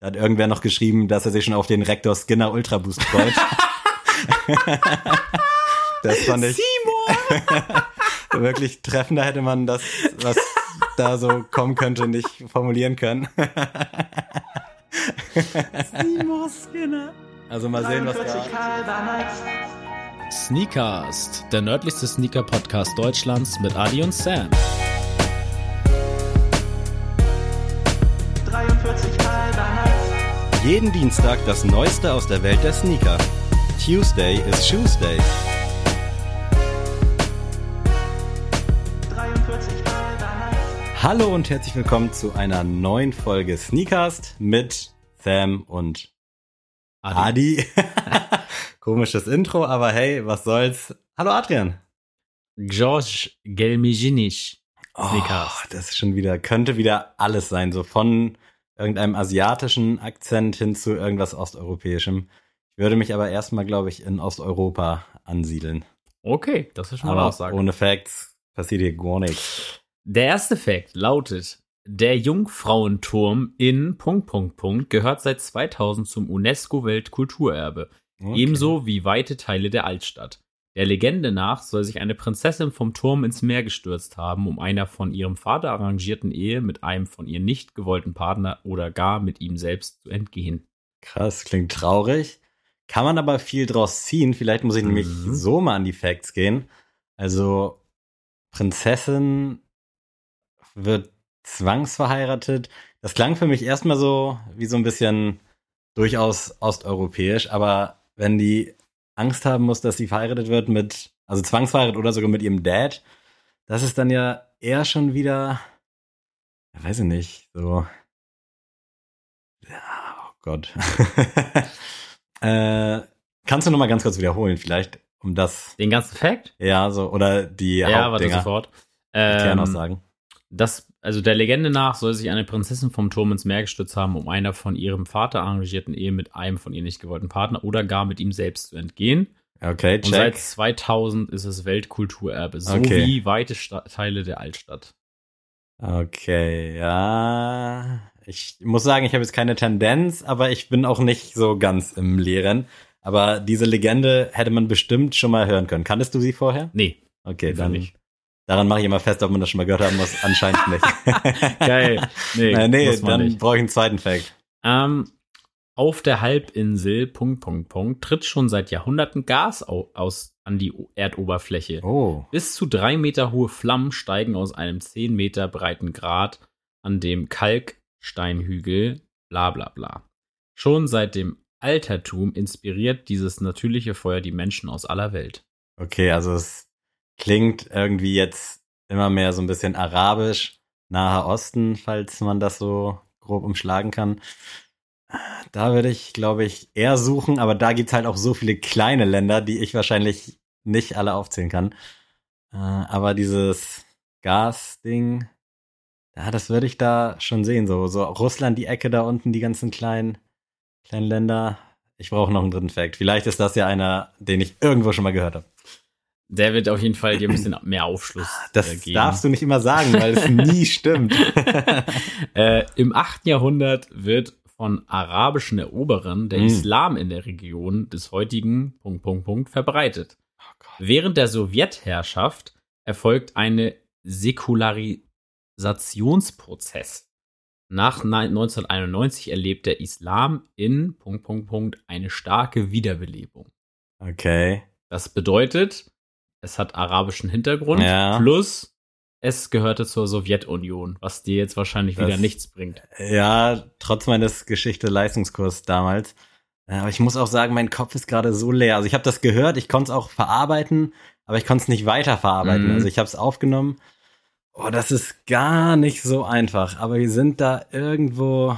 Da hat irgendwer noch geschrieben, dass er sich schon auf den Rektor Skinner Ultra Boost freut. das fand ich wirklich treffender hätte man das, was da so kommen könnte, nicht formulieren können. Seymour Skinner. Also mal sehen, was da. Sneakast, der nördlichste Sneaker-Podcast Deutschlands mit Adi und Sam. Jeden Dienstag das Neueste aus der Welt der Sneaker. Tuesday is Shoesday. 43 halber Nights. Hallo und herzlich willkommen zu einer neuen Folge Sneakast mit Sam und Adi. Komisches Intro, aber hey, was soll's. Hallo Adrian. George Gelmijinic. Sneakers. Oh, das ist schon wieder, könnte wieder alles sein, so von irgendeinem asiatischen Akzent hin zu irgendwas osteuropäischem. Ich würde mich aber erstmal, glaube ich, in Osteuropa ansiedeln. Okay, das ist schon mal eine Aber Aussage. ohne Facts passiert hier gar nichts. Der erste Fact lautet, der Jungfrauenturm in Punkt, Punkt, Punkt gehört seit 2000 zum UNESCO-Weltkulturerbe. Okay. Ebenso wie weite Teile der Altstadt. Der Legende nach soll sich eine Prinzessin vom Turm ins Meer gestürzt haben, um einer von ihrem Vater arrangierten Ehe mit einem von ihr nicht gewollten Partner oder gar mit ihm selbst zu entgehen. Krass, klingt traurig. Kann man aber viel draus ziehen. Vielleicht muss ich nämlich Mhm. so mal an die Facts gehen. Also, Prinzessin wird zwangsverheiratet. Das klang für mich erstmal so wie so ein bisschen durchaus osteuropäisch, aber wenn die Angst haben muss, dass sie verheiratet wird mit, also zwangsverheiratet oder sogar mit ihrem Dad, das ist dann ja eher schon wieder, ja, weiß ich nicht, so. Ja, oh Gott. äh, kannst du noch mal ganz kurz wiederholen, vielleicht, um das, Den ganzen Fact? ja, so, oder die Ja, warte sofort. die Ähm, Kernaussagen. Das, also der Legende nach soll sich eine Prinzessin vom Turm ins Meer gestürzt haben, um einer von ihrem Vater arrangierten Ehe mit einem von ihr nicht gewollten Partner oder gar mit ihm selbst zu entgehen. Okay, Und seit check. 2000 ist es Weltkulturerbe, sowie Okay. weite Sta Teile der Altstadt. Okay, ja. Ich muss sagen, ich habe jetzt keine Tendenz, aber ich bin auch nicht so ganz im Lehren. Aber diese Legende hätte man bestimmt schon mal hören können. Kanntest du sie vorher? Nee, Okay, dann nicht. Daran mache ich immer fest, ob man das schon mal gehört haben muss. Anscheinend nicht. Geil. Nee, nee, nee dann nicht. brauche ich einen zweiten Fact. Ähm, auf der Halbinsel, Punkt, Punkt, Punkt, tritt schon seit Jahrhunderten Gas au aus an die O- Erdoberfläche. Oh. Bis zu drei Meter hohe Flammen steigen aus einem zehn Meter breiten Grat an dem Kalksteinhügel, bla bla bla. Schon seit dem Altertum inspiriert dieses natürliche Feuer die Menschen aus aller Welt. Okay, also es klingt irgendwie jetzt immer mehr so ein bisschen arabisch, Naher Osten, falls man das so grob umschlagen kann. Da würde ich, glaube ich, eher suchen, aber da gibt's halt auch so viele kleine Länder, die ich wahrscheinlich nicht alle aufzählen kann. Äh, aber dieses Gas-Ding, ja, das würde ich da schon sehen. So, so Russland, die Ecke da unten, die ganzen kleinen, kleinen Länder. Ich brauche noch einen dritten Fact. Vielleicht ist das ja einer, den ich irgendwo schon mal gehört habe. Der wird auf jeden Fall dir ein bisschen mehr Aufschluss Das äh, geben. darfst du nicht immer sagen, weil es nie stimmt. Äh, Im 8. Jahrhundert wird von arabischen Eroberern der Mm. Islam in der Region des heutigen Punkt, Punkt, Punkt verbreitet. Während der Sowjetherrschaft erfolgt eine Säkularisationsprozess. Nach nein- 1991 erlebt der Islam in Punkt, Punkt, Punkt eine starke Wiederbelebung. Okay. Das bedeutet, es hat arabischen Hintergrund Ja. plus es gehörte zur Sowjetunion, was dir jetzt wahrscheinlich Das- wieder nichts bringt. Ja, trotz meines Geschichte-Leistungskurs damals. Äh, Aber ich muss auch sagen, mein Kopf ist gerade so leer. Also ich habe das gehört, ich konnte es auch verarbeiten, aber ich konnte es nicht weiterverarbeiten. Mhm. Also ich habe es aufgenommen. Oh, das ist gar nicht so einfach. Aber wir sind da irgendwo.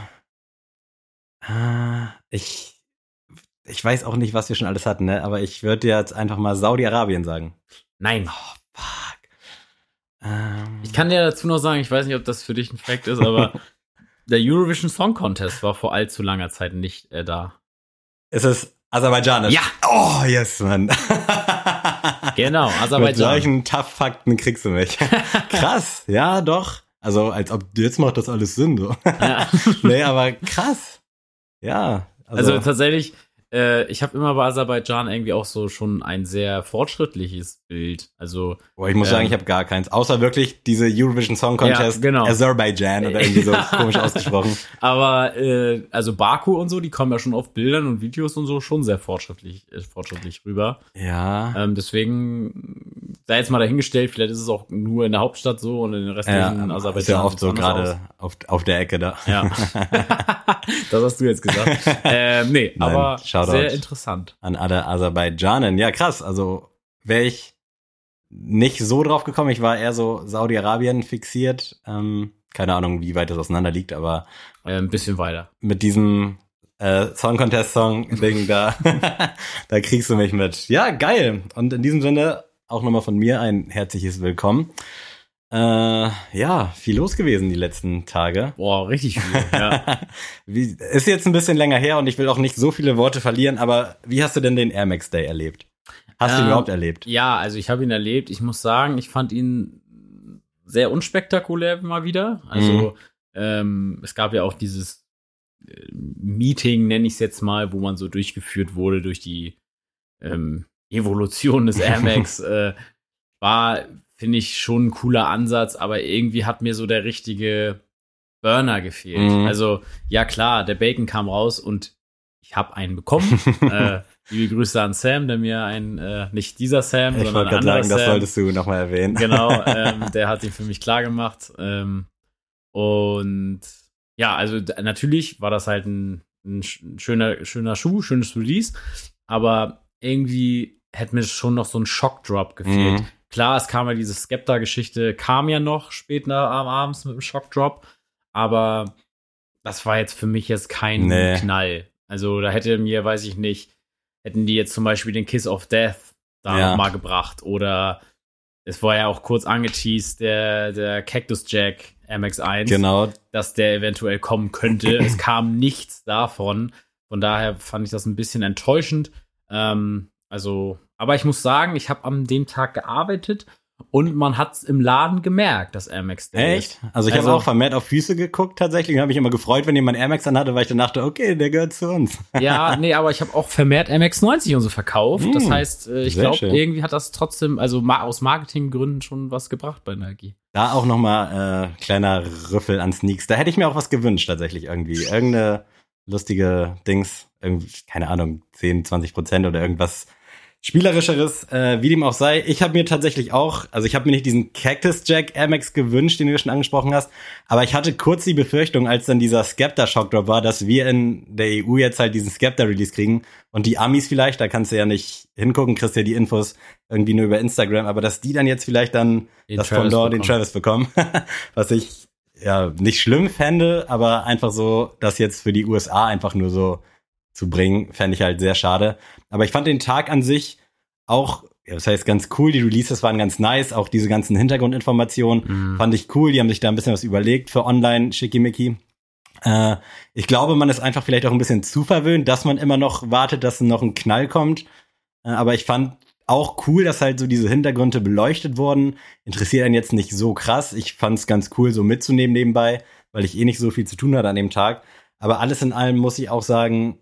Ah, Ich, ich weiß auch nicht, was wir schon alles hatten, ne? Aber ich würde jetzt einfach mal Saudi-Arabien sagen. Nein. Oh, fuck. Ähm, Ich kann dir dazu noch sagen, ich weiß nicht, ob das für dich ein Fact ist, aber der Eurovision Song Contest war vor allzu langer Zeit nicht äh, da. ist es aserbaidschanisch? Ja. Oh, yes, Mann. Genau, Mit Aserbaidschan. solchen Tough-Fakten kriegst du mich. krass, ja, doch. Also, als ob jetzt macht das alles Sinn, so. Ja. nee, aber krass. Ja, Also, also, tatsächlich, äh, ich habe immer bei Aserbaidschan irgendwie auch so schon ein sehr fortschrittliches Bild. Also boah, ich muss ähm, sagen, ich habe gar keins. Außer wirklich diese Eurovision Song Contest Ja, genau. Azerbaijan oder irgendwie so komisch ausgesprochen. Aber äh, also Baku und so, die kommen ja schon auf Bildern und Videos und so schon sehr fortschrittlich, äh, fortschrittlich rüber. Ja. Ähm, deswegen sei jetzt mal dahingestellt, vielleicht ist es auch nur in der Hauptstadt so und in den restlichen Ja, Aserbaidschan. ist ja oft so gerade auf, auf der Ecke da. Ja. das hast du jetzt gesagt. ähm, nee, Nein, aber Shoutout. sehr interessant. An alle Aserbaidschanen. Ja, krass. Also wäre ich nicht so drauf gekommen. Ich war eher so Saudi-Arabien fixiert. Ähm, keine Ahnung, wie weit das auseinander liegt, aber Äh, ein bisschen weiter. mit diesem äh, Song Contest Song Ding da, da kriegst du mich mit. Ja, geil. Und in diesem Sinne auch nochmal von mir ein herzliches Willkommen. Äh, ja, viel los gewesen die letzten Tage. Boah, richtig viel. Ja. Wie, ist jetzt ein bisschen länger her und ich will auch nicht so viele Worte verlieren, aber wie hast du denn den Air Max Day erlebt? Hast du ihn Ähm, überhaupt erlebt? ja, also ich habe ihn erlebt. Ich muss sagen, ich fand ihn sehr unspektakulär mal wieder. Also Mhm. ähm, es gab ja auch dieses äh, Meeting, nenne ich es jetzt mal, wo man so durchgeführt wurde durch die ähm, Evolution des Air Max. äh, war, finde ich, schon ein cooler Ansatz, aber irgendwie hat mir so der richtige Burner gefehlt. Mhm. Also, ja klar, der Bacon kam raus und ich habe einen bekommen. äh, liebe Grüße an Sam, der mir ein, äh, nicht dieser Sam, ich sondern wollte ein gerade anderer sagen, das Sam. solltest du nochmal erwähnen. Genau, ähm, der hat ihn für mich klar gemacht. Ähm, und ja, also natürlich war das halt ein, ein sch- schöner, schöner Schuh, schönes Release, aber irgendwie hätte mir schon noch so ein Shockdrop gefehlt. Mhm. Klar, es kam ja diese Skepta-Geschichte, kam ja noch später am abends mit dem Shockdrop, aber das war jetzt für mich jetzt kein Nee. Knall. Also da hätte mir, weiß ich nicht, hätten die jetzt zum Beispiel den Kiss of Death da Ja. mal gebracht oder es war ja auch kurz angeteased, der, der Cactus Jack MX1, Genau, dass der eventuell kommen könnte. es kam nichts davon. Von daher fand ich das ein bisschen enttäuschend. Ähm, also, aber ich muss sagen, ich habe an dem Tag gearbeitet und man hat es im Laden gemerkt, dass Air Max Day echt? ist. Also ich habe Also- auch vermehrt auf Füße geguckt tatsächlich und habe mich immer gefreut, wenn jemand Air Max anhatte, weil ich dann dachte, okay, der gehört zu uns. Ja, nee, aber ich habe auch vermehrt MX90 und so verkauft. Das Mm, heißt, äh, ich glaube, irgendwie hat das trotzdem, also aus Marketinggründen schon was gebracht bei Nike. Da auch nochmal äh, kleiner Rüffel an Sneaks. Da hätte ich mir auch was gewünscht tatsächlich irgendwie. Irgendeine lustige Dings, irgendwie, keine Ahnung, 10, 20 Prozent oder irgendwas Spielerischeres, äh, wie dem auch sei. Ich habe mir tatsächlich auch, also ich habe mir nicht diesen Cactus Jack Air Max gewünscht, den du schon angesprochen hast, aber ich hatte kurz die Befürchtung, als dann dieser Skepta Shockdrop war, dass wir in der EU jetzt halt diesen Skepta Release kriegen und die Amis vielleicht, da kannst du ja nicht hingucken, kriegst ja die Infos irgendwie nur über Instagram, aber dass die dann jetzt vielleicht dann Den das Travis Pendant, den. Travis bekommen, was ich ja nicht schlimm fände, aber einfach so, das jetzt für die USA einfach nur so zu bringen, fände ich halt sehr schade. Aber ich fand den Tag an sich auch, das heißt ganz cool, die Releases waren ganz nice, auch diese ganzen Hintergrundinformationen Mhm. fand ich cool, die haben sich da ein bisschen was überlegt für online schickimicki. Äh, ich glaube, man ist einfach vielleicht auch ein bisschen zu verwöhnt, dass man immer noch wartet, dass noch ein Knall kommt. Äh, aber ich fand auch cool, dass halt so diese Hintergründe beleuchtet wurden. Interessiert einen jetzt nicht so krass. Ich fand es ganz cool, so mitzunehmen nebenbei, weil ich eh nicht so viel zu tun hatte an dem Tag. Aber alles in allem muss ich auch sagen,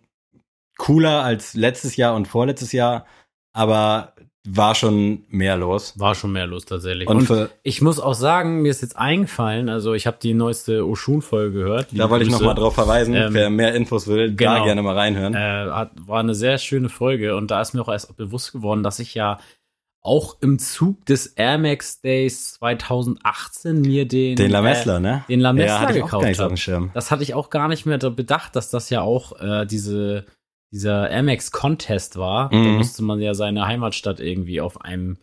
cooler als letztes Jahr und vorletztes Jahr, aber war schon mehr los. War schon mehr los tatsächlich. Und, Und, ich muss auch sagen, mir ist jetzt eingefallen, also ich habe die neueste Oshun-Folge gehört. da wollte ich noch mal drauf verweisen, Ähm, wer mehr Infos will, da genau. gerne mal reinhören. Äh, hat, war eine sehr schöne Folge und da ist mir auch erst bewusst geworden, dass ich ja auch im Zug des Air Max Days 2018 mir den den Lamessler, ne? den Lamessler ja, gekauft gar nicht so auf hab. dem Schirm. Das hatte ich auch gar nicht mehr da bedacht, dass das ja auch äh, diese, dieser Amex Contest war. Da Mhm. musste man ja seine Heimatstadt irgendwie auf einem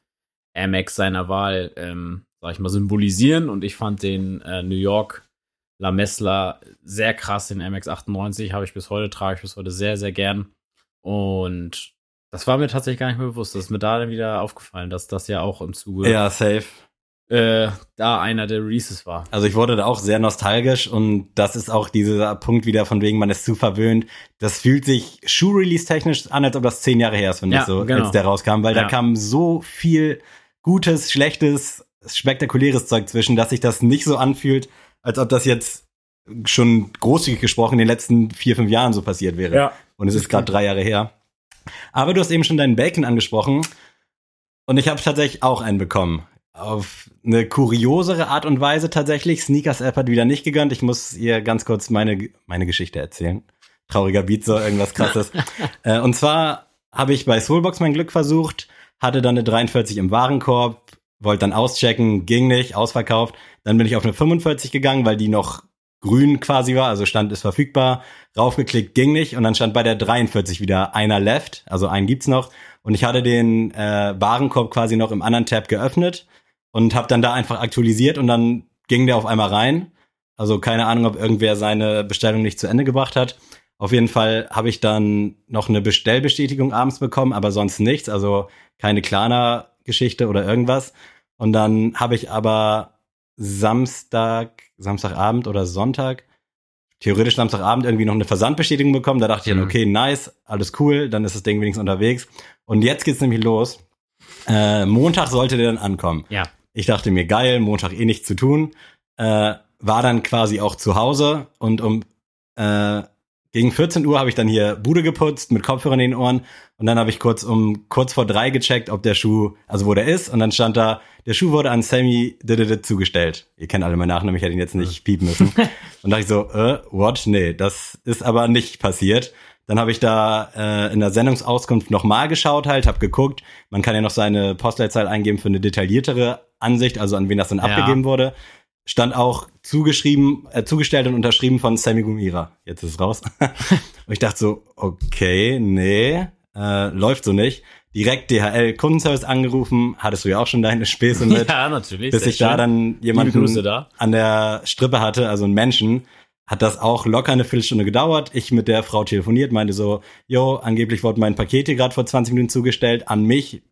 Amex seiner Wahl, ähm, sag ich mal, symbolisieren. Und ich fand den äh, New York La Messler sehr krass, den Amex 98 habe ich bis heute, trage ich bis heute sehr, sehr gern. Und das war mir tatsächlich gar nicht mehr bewusst. Das ist mir da dann wieder aufgefallen, dass das ja auch im Zuge Ja, safe. Äh, da einer der Releases war. Also ich wurde da auch sehr nostalgisch und das ist auch dieser Punkt wieder von wegen, man ist zu verwöhnt. Das fühlt sich Schuh-Release-technisch an, als ob das zehn Jahre her ist, finde Ja, ich so, genau. als der rauskam, weil Ja. da kam so viel gutes, schlechtes, spektakuläres Zeug zwischen, dass sich das nicht so anfühlt, als ob das jetzt schon großzügig gesprochen in den letzten vier, fünf Jahren so passiert wäre. Ja. Und es ist gerade drei Jahre her. Aber du hast eben schon deinen Bacon angesprochen. Und ich habe tatsächlich auch einen bekommen. Auf eine kuriosere Art und Weise tatsächlich. Sneakers App hat wieder nicht gegönnt. Ich muss ihr ganz kurz meine, meine Geschichte erzählen. Trauriger Beat, so irgendwas krasses. äh, und zwar habe ich bei Soulbox mein Glück versucht, hatte dann eine 43 im Warenkorb, wollte dann auschecken, ging nicht, ausverkauft. Dann bin ich auf eine 45 gegangen, weil die noch grün quasi war, also stand ist verfügbar, raufgeklickt, ging nicht und dann stand bei der 43 wieder einer left, also einen gibt's noch und ich hatte den äh, Warenkorb quasi noch im anderen Tab geöffnet und habe dann da einfach aktualisiert und dann ging der auf einmal rein. Also keine Ahnung, ob irgendwer seine Bestellung nicht zu Ende gebracht hat. Auf jeden Fall habe ich dann noch eine Bestellbestätigung abends bekommen, aber sonst nichts, also keine Klarna-Geschichte oder irgendwas. Und dann habe ich aber Samstag, Samstagabend oder Sonntag, theoretisch Samstagabend irgendwie noch eine Versandbestätigung bekommen. Da dachte ich dann, Mhm. okay, nice, alles cool, dann ist das Ding wenigstens unterwegs. Und jetzt geht's nämlich los. Äh, Montag sollte der dann ankommen. Ja. Ich dachte mir, geil, Montag eh nichts zu tun. Äh, war dann quasi auch zu Hause und um äh, gegen 14 Uhr habe ich dann hier Bude geputzt mit Kopfhörern in den Ohren und dann habe ich kurz um kurz vor drei gecheckt, ob der Schuh, also wo der ist und dann stand da, der Schuh wurde an Sammy zugestellt. Ihr kennt alle meinen Nachnamen, ich hätte ihn jetzt nicht piepen müssen. und dachte ich so, äh, what? Nee, das ist aber nicht passiert. Dann habe ich da äh, in der Sendungsauskunft nochmal geschaut halt, habe geguckt, man kann ja noch seine Postleitzahl eingeben für eine detailliertere Ansicht, also an wen das dann Ja. abgegeben wurde. Stand auch zugeschrieben, äh, zugestellt und unterschrieben von Sammy Gumira. Jetzt ist es raus. und ich dachte so, okay, nee, äh, läuft so nicht. Direkt DHL Kundenservice angerufen, hattest du ja auch schon deine Späße mit Ja, natürlich. bis ich da schön. dann Liebe jemanden da. an der Strippe hatte, also einen Menschen, hat das auch locker eine Viertelstunde gedauert. Ich mit der Frau telefoniert, meinte so, jo, angeblich wurde mein Paket hier gerade vor 20 Minuten zugestellt, an mich,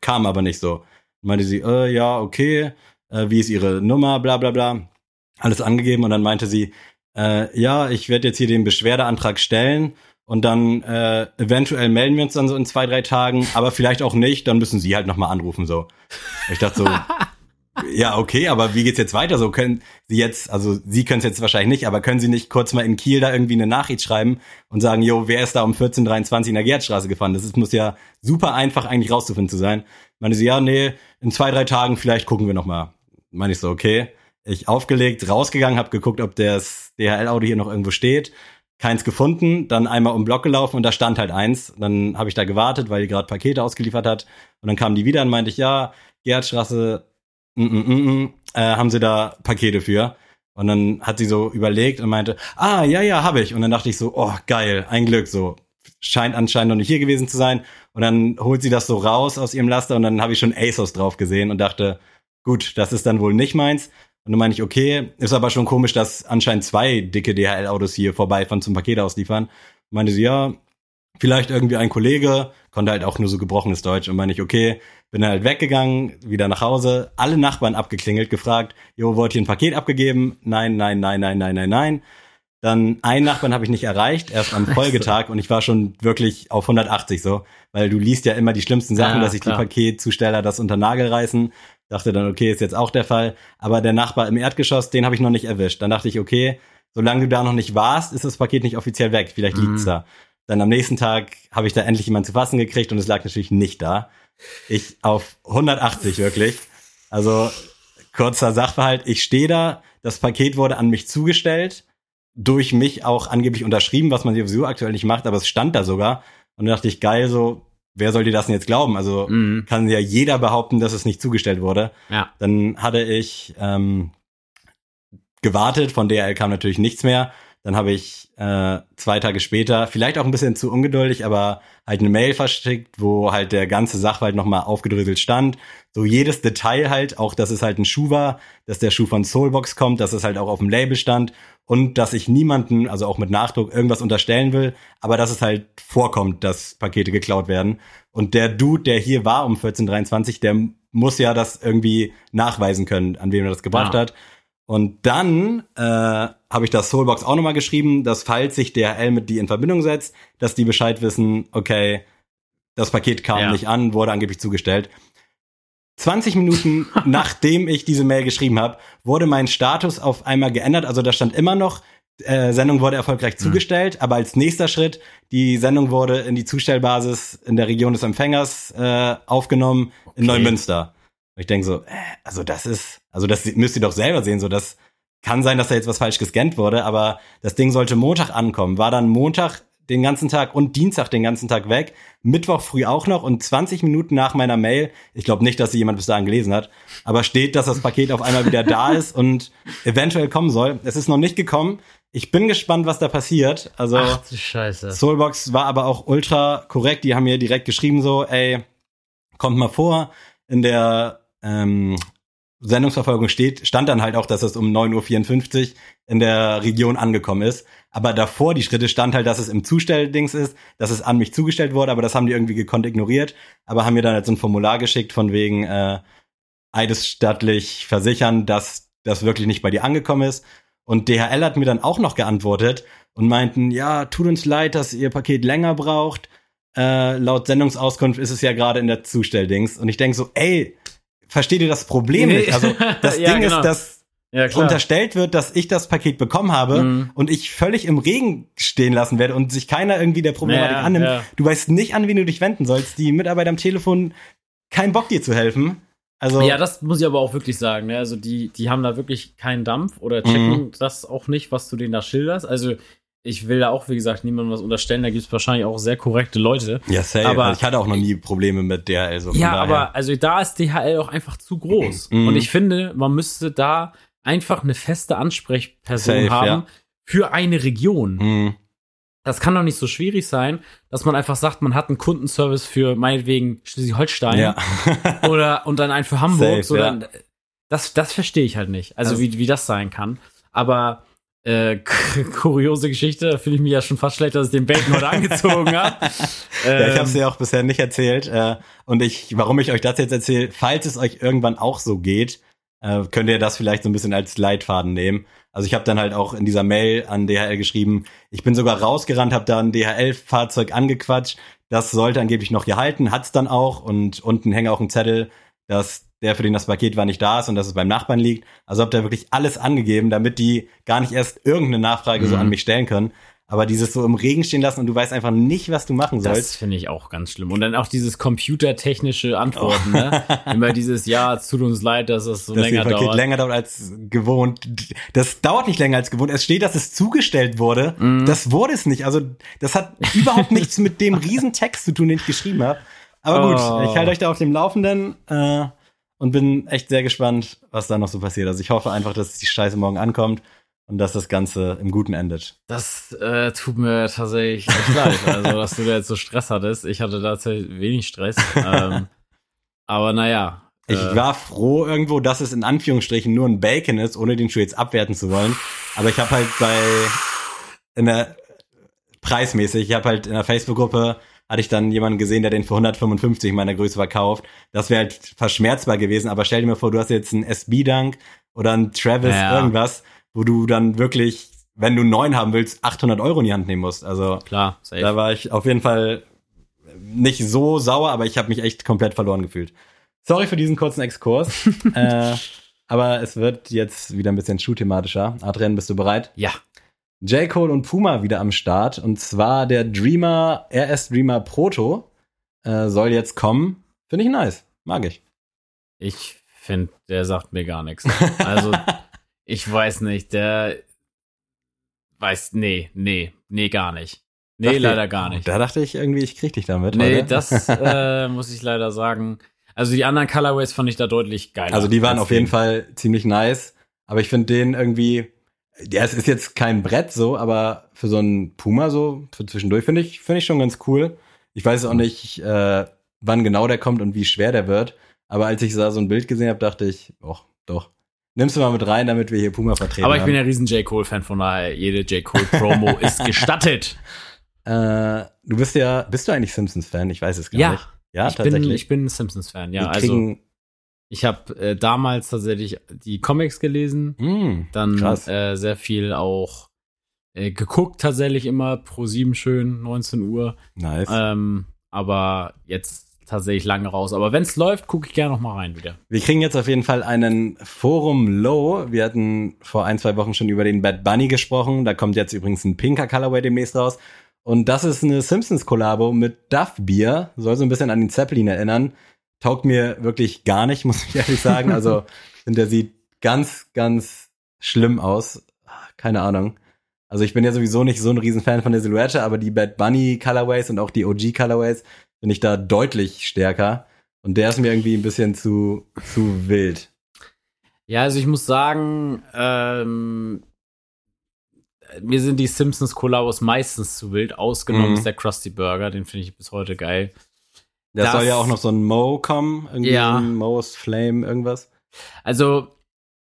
kam aber nicht so. Meinte sie, äh, ja, okay, äh, wie ist ihre Nummer, bla bla bla. Alles angegeben und dann meinte sie, äh, ja, ich werde jetzt hier den Beschwerdeantrag stellen und dann äh, eventuell melden wir uns dann so in zwei, drei Tagen, aber vielleicht auch nicht, dann müssen sie halt nochmal anrufen so. Ich dachte so, ja, okay, aber wie geht's jetzt weiter? So können Sie jetzt, also Sie können es jetzt wahrscheinlich nicht, aber können Sie nicht kurz mal in Kiel da irgendwie eine Nachricht schreiben und sagen, jo, wer ist da um 14.23 in der Gertstraße gefahren? Das ist, muss ja super einfach eigentlich rauszufinden zu sein. Meine sie, ja, nee, in zwei, drei Tagen vielleicht gucken wir noch mal. Meine ich so, okay. Ich aufgelegt, rausgegangen, habe geguckt, ob das DHL-Auto hier noch irgendwo steht. Keins gefunden, dann einmal um Block gelaufen und da stand halt eins. Dann habe ich da gewartet, weil die gerade Pakete ausgeliefert hat. Und dann kamen die wieder und meinte ich, ja, Gertstraße, mm, mm, mm, mm, äh, haben sie da Pakete für? Und dann hat sie so überlegt und meinte, ah, ja, ja, habe ich. Und dann dachte ich so, oh, geil, ein Glück, so. Scheint anscheinend noch nicht hier gewesen zu sein. Und dann holt sie das so raus aus ihrem Laster und dann habe ich schon ASOS drauf gesehen und dachte, gut, das ist dann wohl nicht meins. Und dann meine ich, okay, ist aber schon komisch, dass anscheinend zwei dicke DHL-Autos hier vorbeifahren zum Pakete ausliefern. Und meinte sie, ja, vielleicht irgendwie ein Kollege, konnte halt auch nur so gebrochenes Deutsch. Und meine ich, okay, bin dann halt weggegangen, wieder nach Hause, alle Nachbarn abgeklingelt, gefragt, jo, wollt ihr ein Paket abgegeben? Nein, nein, nein, nein, nein, nein, nein. Dann einen Nachbarn habe ich nicht erreicht, erst am Folgetag und ich war schon wirklich auf 180 so, weil du liest ja immer die schlimmsten Sachen, Ja, dass sich die. Paketzusteller das unter Nagel reißen. Dachte dann, okay, ist jetzt auch der Fall. Aber der Nachbar im Erdgeschoss, den habe ich noch nicht erwischt. Dann dachte ich, okay, solange du da noch nicht warst, ist das Paket nicht offiziell weg. Vielleicht liegt's Mhm. da. Dann am nächsten Tag habe ich da endlich jemanden zu fassen gekriegt und es lag natürlich nicht da. Ich auf 180 wirklich. Also kurzer Sachverhalt, ich stehe da, das Paket wurde an mich zugestellt, durch mich auch angeblich unterschrieben, was man sowieso aktuell nicht macht, aber es stand da sogar. Und dann dachte ich, geil, so, wer soll dir das denn jetzt glauben? Also Mhm. kann ja jeder behaupten, dass es nicht zugestellt wurde. Ja. Dann hatte ich ähm, gewartet, von DRL kam natürlich nichts mehr. Dann habe ich äh, zwei Tage später, vielleicht auch ein bisschen zu ungeduldig, aber halt eine Mail verschickt, wo halt der ganze Sachverhalt nochmal aufgedröselt stand. So jedes Detail halt, auch dass es halt ein Schuh war, dass der Schuh von Soulbox kommt, dass es halt auch auf dem Label stand und dass ich niemanden, also auch mit Nachdruck, irgendwas unterstellen will, aber dass es halt vorkommt, dass Pakete geklaut werden. Und der Dude, der hier war um 1423, der muss ja das irgendwie nachweisen können, an wem er das gebracht Ja. hat. Und dann äh, habe ich das Soulbox auch nochmal geschrieben, dass falls sich DHL mit die in Verbindung setzt, dass die Bescheid wissen, okay, das Paket kam Ja. nicht an, wurde angeblich zugestellt. 20 Minuten nachdem ich diese Mail geschrieben habe, wurde mein Status auf einmal geändert. Also da stand immer noch äh, Sendung wurde erfolgreich Mhm. zugestellt, aber als nächster Schritt, die Sendung wurde in die Zustellbasis in der Region des Empfängers äh, aufgenommen in Okay. Neumünster. Und ich denke so, äh, also das ist, also das müsst ihr doch selber sehen, so das kann sein, dass da jetzt was falsch gescannt wurde, aber das Ding sollte Montag ankommen, war dann Montag den ganzen Tag und Dienstag den ganzen Tag weg, Mittwoch früh auch noch und 20 Minuten nach meiner Mail, ich glaube nicht, dass sie jemand bis dahin gelesen hat, aber steht, dass das Paket auf einmal wieder da ist und eventuell kommen soll. Es ist noch nicht gekommen. Ich bin gespannt, was da passiert. Also Ach Scheiße. Soulbox war aber auch ultra korrekt. Die haben mir direkt geschrieben so, ey, kommt mal vor. In der ähm, Sendungsverfolgung steht, stand dann halt auch, dass es um 9.54 Uhr in der Region angekommen ist. Aber davor die Schritte stand halt, dass es im Zustelldings ist, dass es an mich zugestellt wurde, aber das haben die irgendwie gekonnt ignoriert. Aber haben mir dann halt so ein Formular geschickt von wegen äh, eidesstattlich versichern, dass das wirklich nicht bei dir angekommen ist. Und DHL hat mir dann auch noch geantwortet und meinten, ja, tut uns leid, dass ihr Paket länger braucht. Äh, laut Sendungsauskunft ist es ja gerade in der Zustelldings. Und ich denk so, ey, versteht ihr das Problem nicht? Also das Ja, Ding genau. ist, dass Ja, unterstellt wird, dass ich das Paket bekommen habe Mhm. und ich völlig im Regen stehen lassen werde und sich keiner irgendwie der Problematik Ja, annimmt. ja. Du weißt nicht, an wen du dich wenden sollst. Die Mitarbeiter am Telefon keinen Bock dir zu helfen. Also Ja, das muss ich aber auch wirklich sagen. Ne? Also die, die haben da wirklich keinen Dampf oder checken das auch nicht, was du denen da schilderst. Also ich will da auch, wie gesagt, niemandem was unterstellen. Da gibt es wahrscheinlich auch sehr korrekte Leute. ja, safe. aber- ich hatte auch noch nie Probleme mit DHL. So von Ja, daher. aber also da ist DHL auch einfach zu groß. Mhm. Und ich finde, man müsste da einfach eine feste Ansprechperson Safe, haben ja. für eine Region. Mhm. Das kann doch nicht so schwierig sein, dass man einfach sagt, man hat einen Kundenservice für meinetwegen Schleswig-Holstein Ja. oder und dann einen für Hamburg. Safe, so ja. dann, das, das verstehe ich halt nicht. Also Also- wie, wie das sein kann. Aber äh, kuriose Geschichte, da fühle ich mich ja schon fast schlecht, dass ich den Bacon heute angezogen habe. Ja, ich Ähm, habe es ja auch bisher nicht erzählt. Äh, und ich, warum ich euch das jetzt erzähle, falls es euch irgendwann auch so geht, äh, könnt ihr das vielleicht so ein bisschen als Leitfaden nehmen. Also ich habe dann halt auch in dieser Mail an DHL geschrieben, ich bin sogar rausgerannt, habe da ein DHL-Fahrzeug angequatscht. Das sollte angeblich noch hier halten, hat's dann auch. Und unten hängt auch ein Zettel, dass der, für den das Paket war, nicht da ist und dass es beim Nachbarn liegt. Also habt ihr wirklich alles angegeben, damit die gar nicht erst irgendeine Nachfrage so Mhm. an mich stellen können. Aber dieses so im Regen stehen lassen und du weißt einfach nicht, was du machen sollst. Das finde ich auch ganz schlimm. Und dann auch dieses computertechnische Antworten, ne? Immer dieses, ja, es tut uns leid, dass es so dass länger das Paket dauert. länger dauert als gewohnt. Das dauert nicht länger als gewohnt. Es steht, dass es zugestellt wurde. Mhm. Das wurde es nicht. Also das hat überhaupt nichts mit dem Riesentext zu tun, den ich geschrieben habe. Aber gut, Oh. ich halte euch da auf dem Laufenden äh, und bin echt sehr gespannt, was da noch so passiert. Also ich hoffe einfach, dass die Scheiße morgen ankommt und dass das Ganze im Guten endet. Das äh, tut mir tatsächlich echt leid, also dass du da jetzt so Stress hattest. Ich hatte tatsächlich wenig Stress. ähm, aber naja. Ich äh, war froh irgendwo, dass es in Anführungsstrichen nur ein Bacon ist, ohne den Schuh jetzt abwerten zu wollen. Aber ich habe halt bei in der preismäßig, ich habe halt in der Facebook-Gruppe hatte ich dann jemanden gesehen, der den für 155 meiner Größe verkauft. Das wäre halt verschmerzbar gewesen, aber stell dir mal vor, du hast jetzt einen SB-Dunk oder einen Travis Ja. irgendwas, wo du dann wirklich, wenn du einen neuen haben willst, 800 Euro in die Hand nehmen musst. Also Klar, safe. da war ich auf jeden Fall nicht so sauer, aber ich habe mich echt komplett verloren gefühlt. Sorry für diesen kurzen Exkurs. äh, aber es wird jetzt wieder ein bisschen schuhthematischer. Adrian, bist du bereit? ja. J. Cole und Puma wieder am Start. Und zwar der Dreamer, RS Dreamer Proto äh, soll jetzt kommen. Finde ich nice. Mag ich. Ich finde, der sagt mir gar nichts. Also, ich weiß nicht, der weiß, nee, nee, nee, gar nicht. Nee, Dachte- leider gar nicht. Da dachte ich irgendwie, ich krieg dich damit. Nee, heute. das äh, muss ich leider sagen. Also die anderen Colorways fand ich da deutlich geiler. Also die waren auf jeden den. Fall ziemlich nice. Aber ich finde den irgendwie, ja, es ist jetzt kein Brett so, aber für so einen Puma so, für zwischendurch finde ich, finde ich schon ganz cool. Ich weiß auch nicht, äh, wann genau der kommt und wie schwer der wird. Aber als ich da so ein Bild gesehen habe, dachte ich, och, doch. Nimmst du mal mit rein, damit wir hier Puma vertreten Aber ich bin haben. ja riesen J. Cole-Fan, von daher, jede J. Cole-Promo ist gestattet. Äh, du bist ja, bist du eigentlich Simpsons-Fan? Ich weiß es gar Ja. nicht. Ja, ich, bin, tatsächlich. ich bin Simpsons-Fan, ja. Die Also kriegen, ich habe äh, damals tatsächlich die Comics gelesen, mh, dann äh, sehr viel auch äh, geguckt, tatsächlich immer pro 7 schön, 19 Uhr. nice. Ähm, aber jetzt tatsächlich lange raus. Aber wenn es läuft, gucke ich gerne noch mal rein wieder. Wir kriegen jetzt auf jeden Fall einen Forum Low. Wir hatten vor ein, zwei Wochen schon über den Bad Bunny gesprochen. Da kommt jetzt übrigens ein pinker Colorway demnächst raus. Und das ist eine Simpsons-Kollabo mit Duff Beer. Soll so ein bisschen an den Zeppelin erinnern. Taugt mir wirklich gar nicht, muss ich ehrlich sagen. Also, der sieht ganz, ganz schlimm aus. Keine Ahnung. Also ich bin ja sowieso nicht so ein Riesenfan von der Silhouette, aber die Bad Bunny Colorways und auch die OG Colorways bin ich da deutlich stärker. Und der ist mir irgendwie ein bisschen zu, zu wild. Ja, also ich muss sagen, ähm, mir sind die Simpsons Kollabos meistens zu wild. Ausgenommen Mhm. ist der Krusty Burger, den finde ich bis heute geil. Da soll ja auch noch so ein Mo kommen, irgendwie Ja. ein Mo's Flame, irgendwas. Also,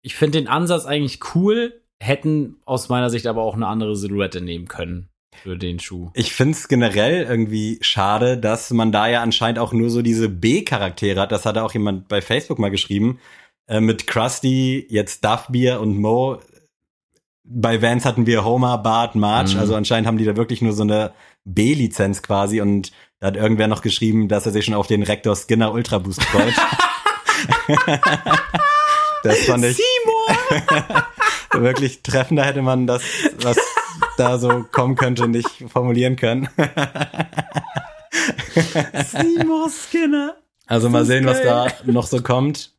ich finde den Ansatz eigentlich cool, hätten aus meiner Sicht aber auch eine andere Silhouette nehmen können für den Schuh. Ich find's generell irgendwie schade, dass man da ja anscheinend auch nur so diese B-Charaktere hat. Das hatte auch jemand bei Facebook mal geschrieben. Äh, mit Krusty, jetzt Duff Beer und Mo. Bei Vans hatten wir Homer, Bart, March. Mhm. Also anscheinend haben die da wirklich nur so eine B-Lizenz quasi. Und da hat irgendwer noch geschrieben, dass er sich schon auf den Rektor Skinner Ultra Boost freut. das fand ich wirklich treffender hätte man das, was da so kommen könnte, nicht formulieren können. Seymour Skinner. Also mal sehen, was da geil. noch so kommt.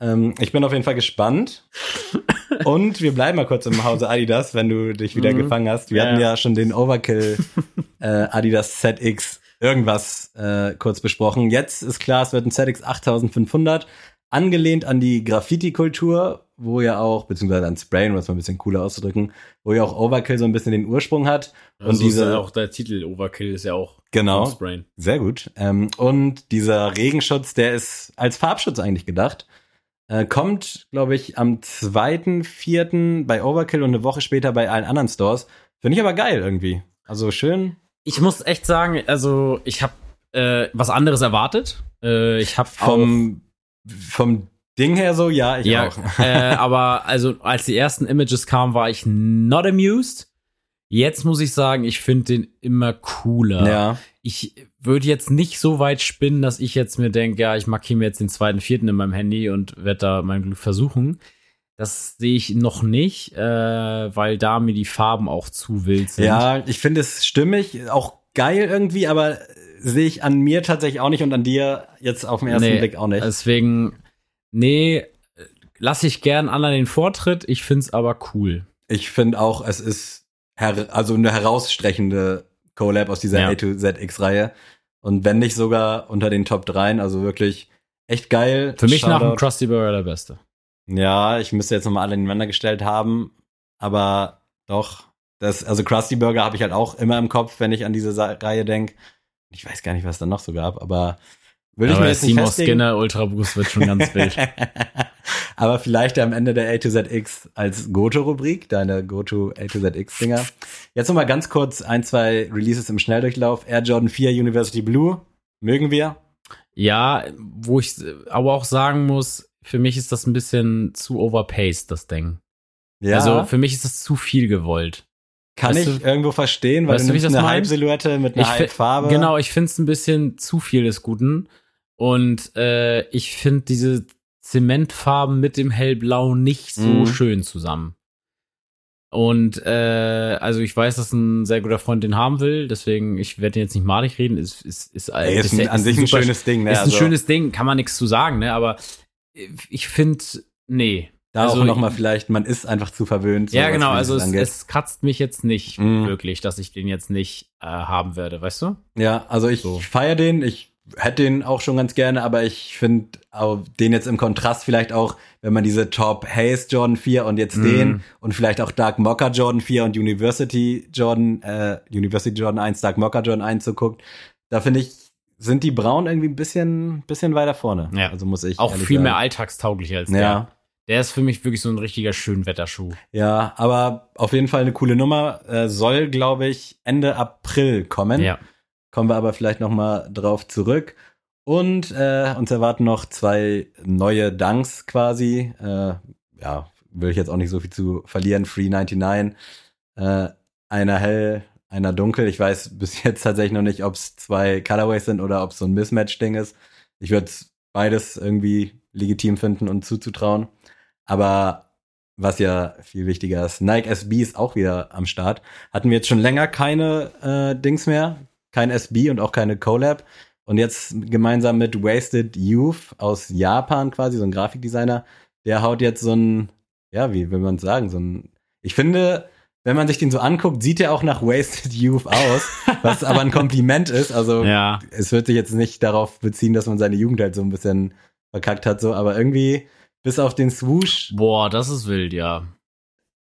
Ähm, ich bin auf jeden Fall gespannt. Und wir bleiben mal kurz im Hause Adidas, wenn du dich wieder Mhm. gefangen hast. Wir Ja, hatten ja. schon den Overkill äh, Adidas ZX irgendwas äh, kurz besprochen. Jetzt ist klar, es wird ein ZX 8500, angelehnt an die Graffiti-Kultur, wo ja auch, beziehungsweise an Sprayen, um es mal ein bisschen cooler auszudrücken, wo ja auch Overkill so ein bisschen den Ursprung hat. Und Also diese- ja auch der Titel Overkill ist ja auch Genau. Sprain. Sehr gut. Ähm, und dieser Regenschutz, der ist als Farbschutz eigentlich gedacht. Äh, kommt, glaube ich, am 2.4. bei Overkill und eine Woche später bei allen anderen Stores. Finde ich aber geil irgendwie. Also schön. Ich muss echt sagen, also ich habe äh, was anderes erwartet. Äh, ich habe Vom, vom Ding her so, ja, ich ja, auch. äh, aber also als die ersten Images kamen, war ich not amused. Jetzt muss ich sagen, ich finde den immer cooler. Ja. Ich würde jetzt nicht so weit spinnen, dass ich jetzt mir denke, ja, ich markiere mir jetzt den zweiten, vierten in meinem Handy und werde da mein Glück versuchen. Das sehe ich noch nicht, äh, weil da mir die Farben auch zu wild sind. Ja, ich finde es stimmig, auch geil irgendwie, aber sehe ich an mir tatsächlich auch nicht und an dir jetzt auf den ersten Nee, Blick auch nicht. Deswegen, nee, lasse ich gern anderen den Vortritt. Ich find's aber cool. Ich finde auch, es ist also eine herausstechende Collab aus dieser Ja. A to ZX-Reihe. Und wenn nicht sogar unter den Top 3, also wirklich echt geil. Für mich nach dem Shoutout. Krusty Burger der Beste. Ja, ich müsste jetzt nochmal alle nebeneinander gestellt haben, aber doch. Das, also Krusty Burger habe ich halt auch immer im Kopf, wenn ich an diese Reihe denke. Ich weiß gar nicht, was da noch so gab, aber will ich aber mir jetzt nicht. Skinner Ultra Boost wird schon ganz wild. Aber vielleicht am Ende der A to ZX als Goto-Rubrik, deine Goto A to ZX-Dinger. Jetzt nochmal ganz kurz ein, zwei Releases im Schnelldurchlauf. Air Jordan 4 University Blue. Mögen wir? Ja, wo ich aber auch sagen muss, für mich ist das ein bisschen zu overpaced, das Ding. Ja, Also für mich ist das zu viel gewollt. kann weißt ich du- irgendwo verstehen, weil weißt du du, ich nimmst eine? Halbsilhouette mit einer Ich Halbfarbe. Genau, ich finde es ein bisschen zu viel des Guten. Und äh, ich finde diese Zementfarben mit dem Hellblau nicht so Mhm. schön zusammen. Und äh, also ich weiß, dass ein sehr guter Freund den haben will, deswegen ich werde jetzt nicht malig reden. Ist ist ist, Ey, ist ein, an sich ein super- schönes Ding, ne? ist ein Also, schönes Ding, kann man nichts zu sagen, ne? Aber ich finde, nee. Da also auch nochmal vielleicht, man ist einfach zu verwöhnt. so Ja, genau, also es, es kratzt mich jetzt nicht Mhm. wirklich, dass ich den jetzt nicht äh, haben werde, weißt du? Ja, also ich So. feier den, ich hätte den auch schon ganz gerne, aber ich finde den jetzt im Kontrast vielleicht auch, wenn man diese Top Haze Jordan 4 und jetzt Mhm. den und vielleicht auch Dark Mocha Jordan 4 und University Jordan, äh, University Jordan 1, Dark Mocha Jordan 1 so guckt, da finde ich, sind die Braun irgendwie ein bisschen, bisschen weiter vorne. Ja. Also muss ich Auch viel mehr sagen. alltagstauglich als Ja. der. Der ist für mich wirklich so ein richtiger Schönwetterschuh. Ja, aber auf jeden Fall eine coole Nummer. Äh, soll, glaube ich, Ende April kommen. Ja. Kommen wir aber vielleicht noch mal drauf zurück. Und äh, uns erwarten noch zwei neue Dunks quasi. Äh, ja, will ich jetzt auch nicht so viel zu verlieren. Free 99. Äh, einer hell, einer dunkel. Ich weiß bis jetzt tatsächlich noch nicht, ob es zwei Colorways sind oder ob es so ein Mismatch-Ding ist. Ich würde beides irgendwie legitim finden und zuzutrauen. Aber was ja viel wichtiger ist, Nike SB ist auch wieder am Start. Hatten wir jetzt schon länger keine äh, Dings mehr, kein SB und auch keine Collab. Und jetzt gemeinsam mit Wasted Youth aus Japan quasi, so ein Grafikdesigner, der haut jetzt so ein, ja, wie will man sagen, so ein, ich finde, wenn man sich den so anguckt, sieht er auch nach Wasted Youth aus, was aber ein Kompliment ist. Also Ja. es wird sich jetzt nicht darauf beziehen, dass man seine Jugend halt so ein bisschen verkackt hat, so, aber irgendwie, bis auf den Swoosh, Boah, das ist wild, ja.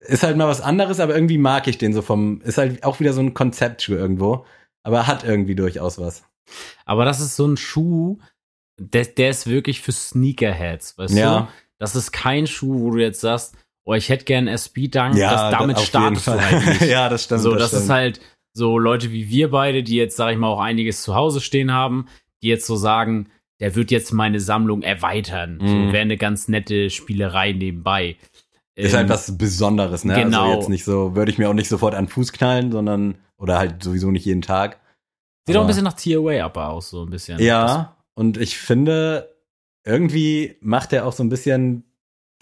ist halt mal was anderes, aber irgendwie mag ich den so vom, ist halt auch wieder so ein Konzeptschuh irgendwo, aber hat irgendwie durchaus was. Aber das ist so ein Schuh, der, der ist wirklich für Sneakerheads, weißt Ja. du? Das ist kein Schuh, wo du jetzt sagst, oh, ich hätte gern SB-Dunk, das, damit startest du halt nicht. ja, das stimmt. so, das, stimmt. ist halt so Leute wie wir beide, die jetzt, sag ich mal, auch einiges zu Hause stehen haben, die jetzt so sagen, der wird jetzt meine Sammlung erweitern. Mhm. So wäre eine ganz nette Spielerei nebenbei. Ist Ähm, halt was Besonderes, ne? genau. Also jetzt nicht so, würde ich mir auch nicht sofort an den Fuß knallen, sondern, oder halt sowieso nicht jeden Tag. Sieht auch ein Aber- bisschen nach TOA-Upper aus, so ein bisschen. Ja, und ich finde, irgendwie macht er auch so ein bisschen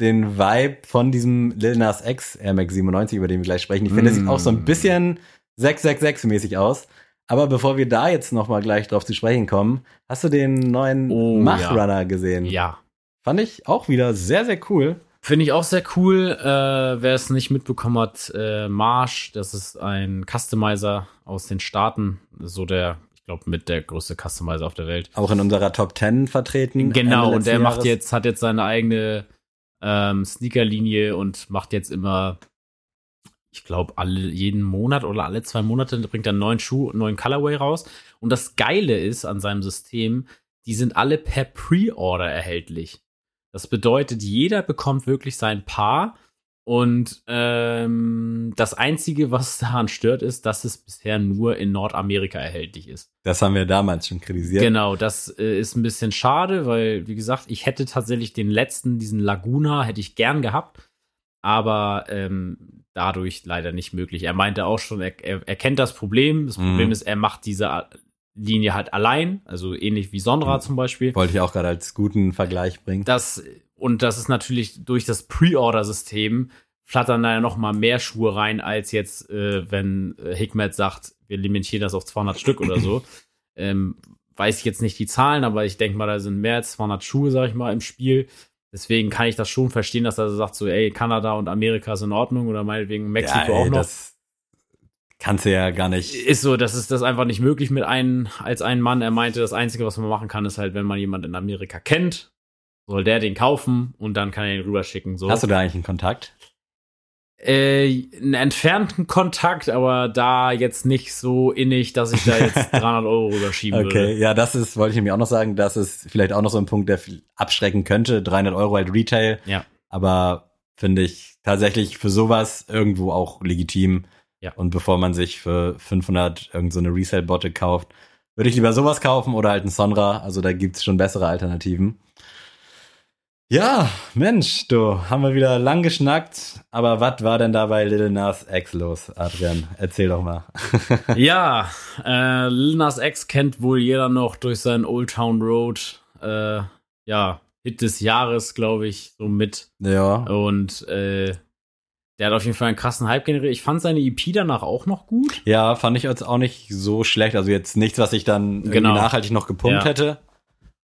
den Vibe von diesem Lil Nas X Air Max 97, über den wir gleich sprechen. Ich finde, er sieht auch so ein Mm. bisschen 666-mäßig aus. Aber bevor wir da jetzt noch mal gleich drauf zu sprechen kommen, hast du den neuen Oh, Mach ja. Runner gesehen? Ja. Fand ich auch wieder sehr, sehr cool. Finde ich auch sehr cool. Äh, wer es nicht mitbekommen hat, äh, Marsh, das ist ein Customizer aus den Staaten. So der, ich glaube, mit der größte Customizer auf der Welt. Auch in unserer Top 10 vertreten. Genau, und der macht jetzt, hat jetzt seine eigene ähm, Sneakerlinie und macht jetzt immer, ich glaube, alle jeden Monat oder alle zwei Monate bringt er einen neuen Schuh, einen neuen Colorway raus. Und das Geile ist an seinem System, die sind alle per Pre-Order erhältlich. Das bedeutet, jeder bekommt wirklich sein Paar. Und ähm, das Einzige, was daran stört, ist, dass es bisher nur in Nordamerika erhältlich ist. Das haben wir damals schon kritisiert. Genau, das äh, ist ein bisschen schade, weil, wie gesagt, ich hätte tatsächlich den letzten, diesen Laguna, hätte ich gern gehabt, aber ähm, dadurch leider nicht möglich. Er meinte auch schon, er, er, er kennt das Problem. Das. Problem ist, er macht diese Linie halt allein, also ähnlich wie Sonra Mhm. zum Beispiel. Wollte ich auch gerade als guten Vergleich bringen. Das, und das ist natürlich durch das Pre-Order-System flattern da ja noch mal mehr Schuhe rein, als jetzt, äh, wenn äh, Hikmet sagt, wir limitieren das auf 200 Stück oder so. Ähm, weiß ich jetzt nicht die Zahlen, aber ich denke mal, da sind mehr als 200 Schuhe, sag ich mal, im Spiel. Deswegen kann ich das schon verstehen, dass er so sagt, so, ey, Kanada und Amerika ist in Ordnung oder meinetwegen Mexiko ey, auch noch. Das kannst du ja gar nicht. Ist so, das ist das einfach nicht möglich mit einem, als ein Mann. Er meinte, das Einzige, was man machen kann, ist halt, wenn man jemanden in Amerika kennt, soll der den kaufen und dann kann er ihn rüberschicken. So. Hast du da eigentlich einen Kontakt? Äh, einen entfernten Kontakt, aber da jetzt nicht so innig, dass ich da jetzt 300 Euro rüberschieben Okay, würde. ja, das ist, wollte ich nämlich auch noch sagen, das ist vielleicht auch noch so ein Punkt, der abschrecken könnte. 300 Euro halt Retail. Ja. Aber finde ich tatsächlich für sowas irgendwo auch legitim. Ja. Und bevor man sich für 500 irgend so eine Resale-Botte kauft, würde ich lieber sowas kaufen oder halt einen Sonra. Also da gibt's schon bessere Alternativen. Ja, Mensch, du, haben wir wieder lang geschnackt. Aber was war denn da bei Little Nas X los, Adrian? Erzähl doch mal. Ja, äh, Lil Nas X kennt wohl jeder noch durch seinen Old Town Road. Äh, ja, Hit des Jahres, glaube ich, so mit. ja. Und äh, der hat auf jeden Fall einen krassen Hype generiert. Ich fand seine EP danach auch noch gut. Ja, fand ich jetzt auch nicht so schlecht. Also jetzt nichts, was ich dann Genau. nachhaltig noch gepumpt Ja. hätte.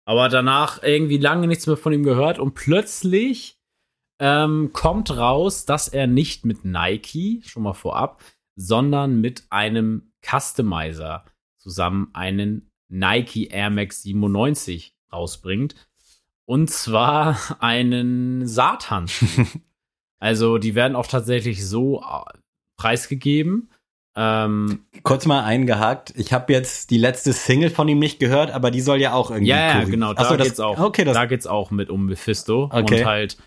Aber danach irgendwie lange nichts mehr von ihm gehört und plötzlich ähm, kommt raus, dass er nicht mit Nike, schon mal vorab, sondern mit einem Customizer zusammen einen Nike Air Max 97 rausbringt. Und zwar einen Satan. also die werden auch tatsächlich so äh, preisgegeben. Ähm, Kurz mal eingehakt. Ich habe jetzt die letzte Single von ihm nicht gehört, aber die soll ja auch irgendwie. Ja, ja, genau, da so, das, geht's auch. Okay, das, da geht's auch mit um Mephisto Okay. und halt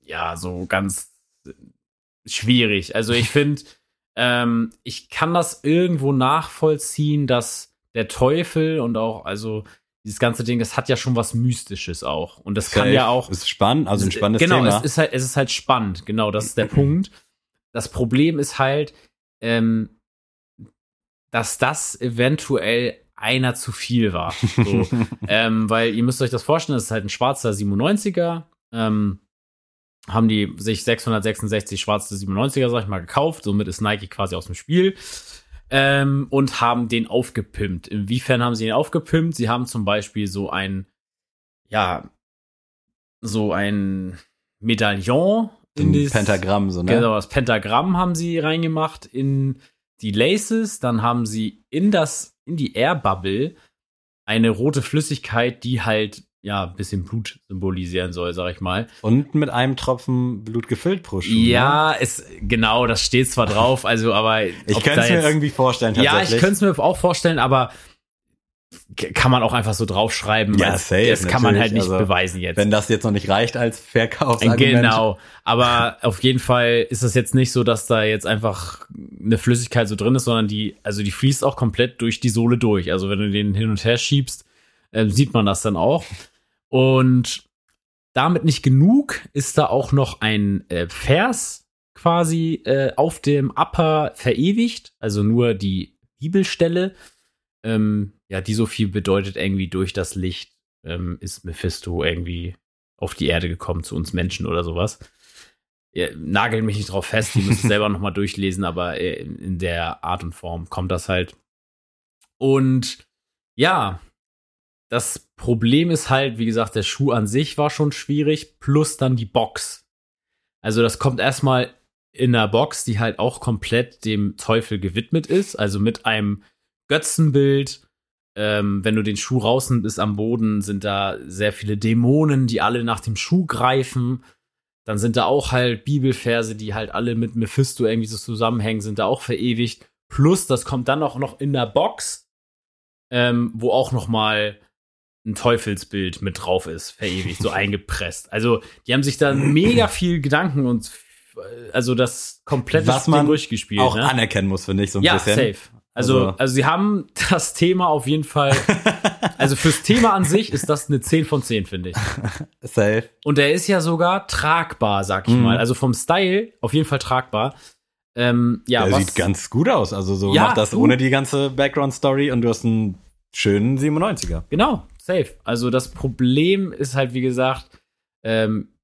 ja so ganz schwierig. Also ich finde, ähm, ich kann das irgendwo nachvollziehen, dass der Teufel und auch also dieses ganze Ding, das hat ja schon was Mystisches auch und das kann safe. ja auch Ist spannend, also ein spannendes genau, Thema. es ist halt, es ist halt spannend. Genau, das ist der Punkt. Das Problem ist halt, ähm, dass das eventuell einer zu viel war. So, ähm, weil ihr müsst euch das vorstellen, das ist halt ein schwarzer 97er. Ähm, haben die sich 666 schwarze 97er, sag ich mal, gekauft. Somit ist Nike quasi aus dem Spiel. Ähm, und haben den aufgepimpt. Inwiefern haben sie ihn aufgepimpt? Sie haben zum Beispiel so ein, ja, so ein Medaillon Ein dieses- Pentagramm, so, ne? Genau, das Pentagramm haben sie reingemacht in die Laces, dann haben sie in das, in die Air Bubble eine rote Flüssigkeit, die halt, ja, ein bisschen Blut symbolisieren soll, sag ich mal. Und mit einem Tropfen Blut gefüllt pro Schuh. Ne? Ja, es, genau, das steht zwar drauf, also, aber. Ich könnte es mir irgendwie vorstellen, Ja, tatsächlich. ich könnte es mir auch vorstellen, aber kann man auch einfach so draufschreiben. Ja, safe, Das kann man halt nicht also, beweisen jetzt. Wenn das jetzt noch nicht reicht als Verkaufsargument. Genau, aber auf jeden Fall ist es jetzt nicht so, dass da jetzt einfach eine Flüssigkeit so drin ist, sondern die, also die fließt auch komplett durch die Sohle durch. Also wenn du den hin und her schiebst, ähm, sieht man das dann auch. Und damit nicht genug ist da auch noch ein äh, Vers quasi äh, auf dem Upper verewigt, also nur die Bibelstelle. Ähm, ja, die so viel bedeutet irgendwie durch das Licht ähm, ist Mephisto irgendwie auf die Erde gekommen zu uns Menschen oder sowas. Ja, nagelt mich nicht drauf fest, die müssen es selber nochmal durchlesen, aber äh, in der Art und Form kommt das halt. Und ja, das Problem ist halt, wie gesagt, der Schuh an sich war schon schwierig, plus dann die Box. Also das kommt erstmal in einer Box, die halt auch komplett dem Teufel gewidmet ist, also mit einem Götzenbild. Ähm, wenn du den Schuh rausnimmst, ist am Boden, sind da sehr viele Dämonen, die alle nach dem Schuh greifen. Dann sind da auch halt Bibelverse, die halt alle mit Mephisto irgendwie so zusammenhängen, sind da auch verewigt. Plus, das kommt dann auch noch in der Box, ähm, wo auch noch mal ein Teufelsbild mit drauf ist, verewigt, so eingepresst. Also, die haben sich da mega viel Gedanken und äh, also das komplette Was Ding man durchgespielt. Auch ne? anerkennen muss, finde ich, so ein ja, bisschen. safe. Also, Also- also, sie haben das Thema auf jeden Fall. also fürs Thema an sich ist das eine 10 von 10, finde ich. Safe. Und der ist ja sogar tragbar, sag ich Mhm. mal. Also vom Style auf jeden Fall tragbar. Ähm, ja, Der was, sieht ganz gut aus. Also so Ja, macht das du- ohne die ganze Background-Story und du hast einen schönen 97er. Genau, safe. Also das Problem ist halt, wie gesagt, ähm,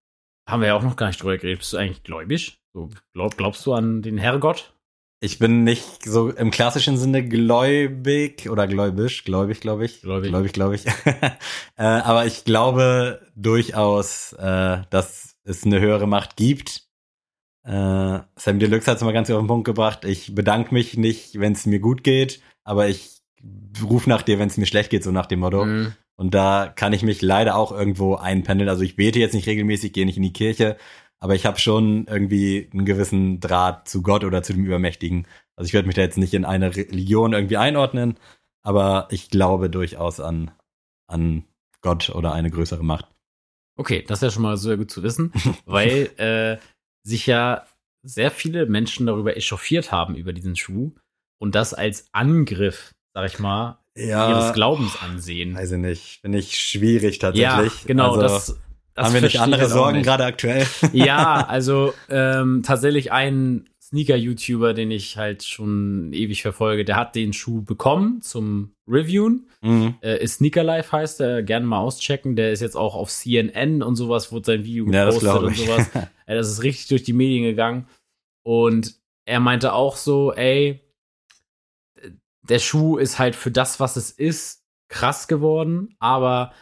haben wir ja auch noch gar nicht drüber geredet. Bist du eigentlich gläubig? So, glaub, glaubst du an den Herrgott? Ich bin nicht so im klassischen Sinne gläubig oder gläubisch, gläubig, glaube ich. Gläubig. Gläubig, glaube ich. äh, aber ich glaube durchaus, äh, dass es eine höhere Macht gibt. Äh, Sam Deluxe hat es mal ganz auf den Punkt gebracht. Ich bedanke mich nicht, wenn es mir gut geht, aber ich rufe nach dir, wenn es mir schlecht geht, so nach dem Motto. Mhm. Und da kann ich mich leider auch irgendwo einpendeln. Also ich bete jetzt nicht regelmäßig, gehe nicht in die Kirche, aber ich habe schon irgendwie einen gewissen Draht zu Gott oder zu dem Übermächtigen. Also ich werde mich da jetzt nicht in eine Religion irgendwie einordnen, aber ich glaube durchaus an, an Gott oder eine größere Macht. Okay, das ist ja schon mal sehr gut zu wissen, weil äh, sich ja sehr viele Menschen darüber echauffiert haben, über diesen Schuh und das als Angriff, sag ich mal, ihres Glaubens ansehen. Weiß ich nicht. Finde ich schwierig Ja, tatsächlich. genau, Also, das, das haben wir nicht andere Sorgen nicht. gerade aktuell? Ja, also ähm, tatsächlich ein Sneaker-YouTuber, den ich halt schon ewig verfolge, der hat den Schuh bekommen zum Reviewen. Mhm. Äh, ist Sneaker Life heißt er, gerne mal auschecken. Der ist jetzt auch auf CNN und sowas, wurde sein Video Ja, gepostet glaube und sowas. Äh, das ist richtig durch die Medien gegangen. Und er meinte auch so, ey, der Schuh ist halt für das, was es ist, krass geworden, aber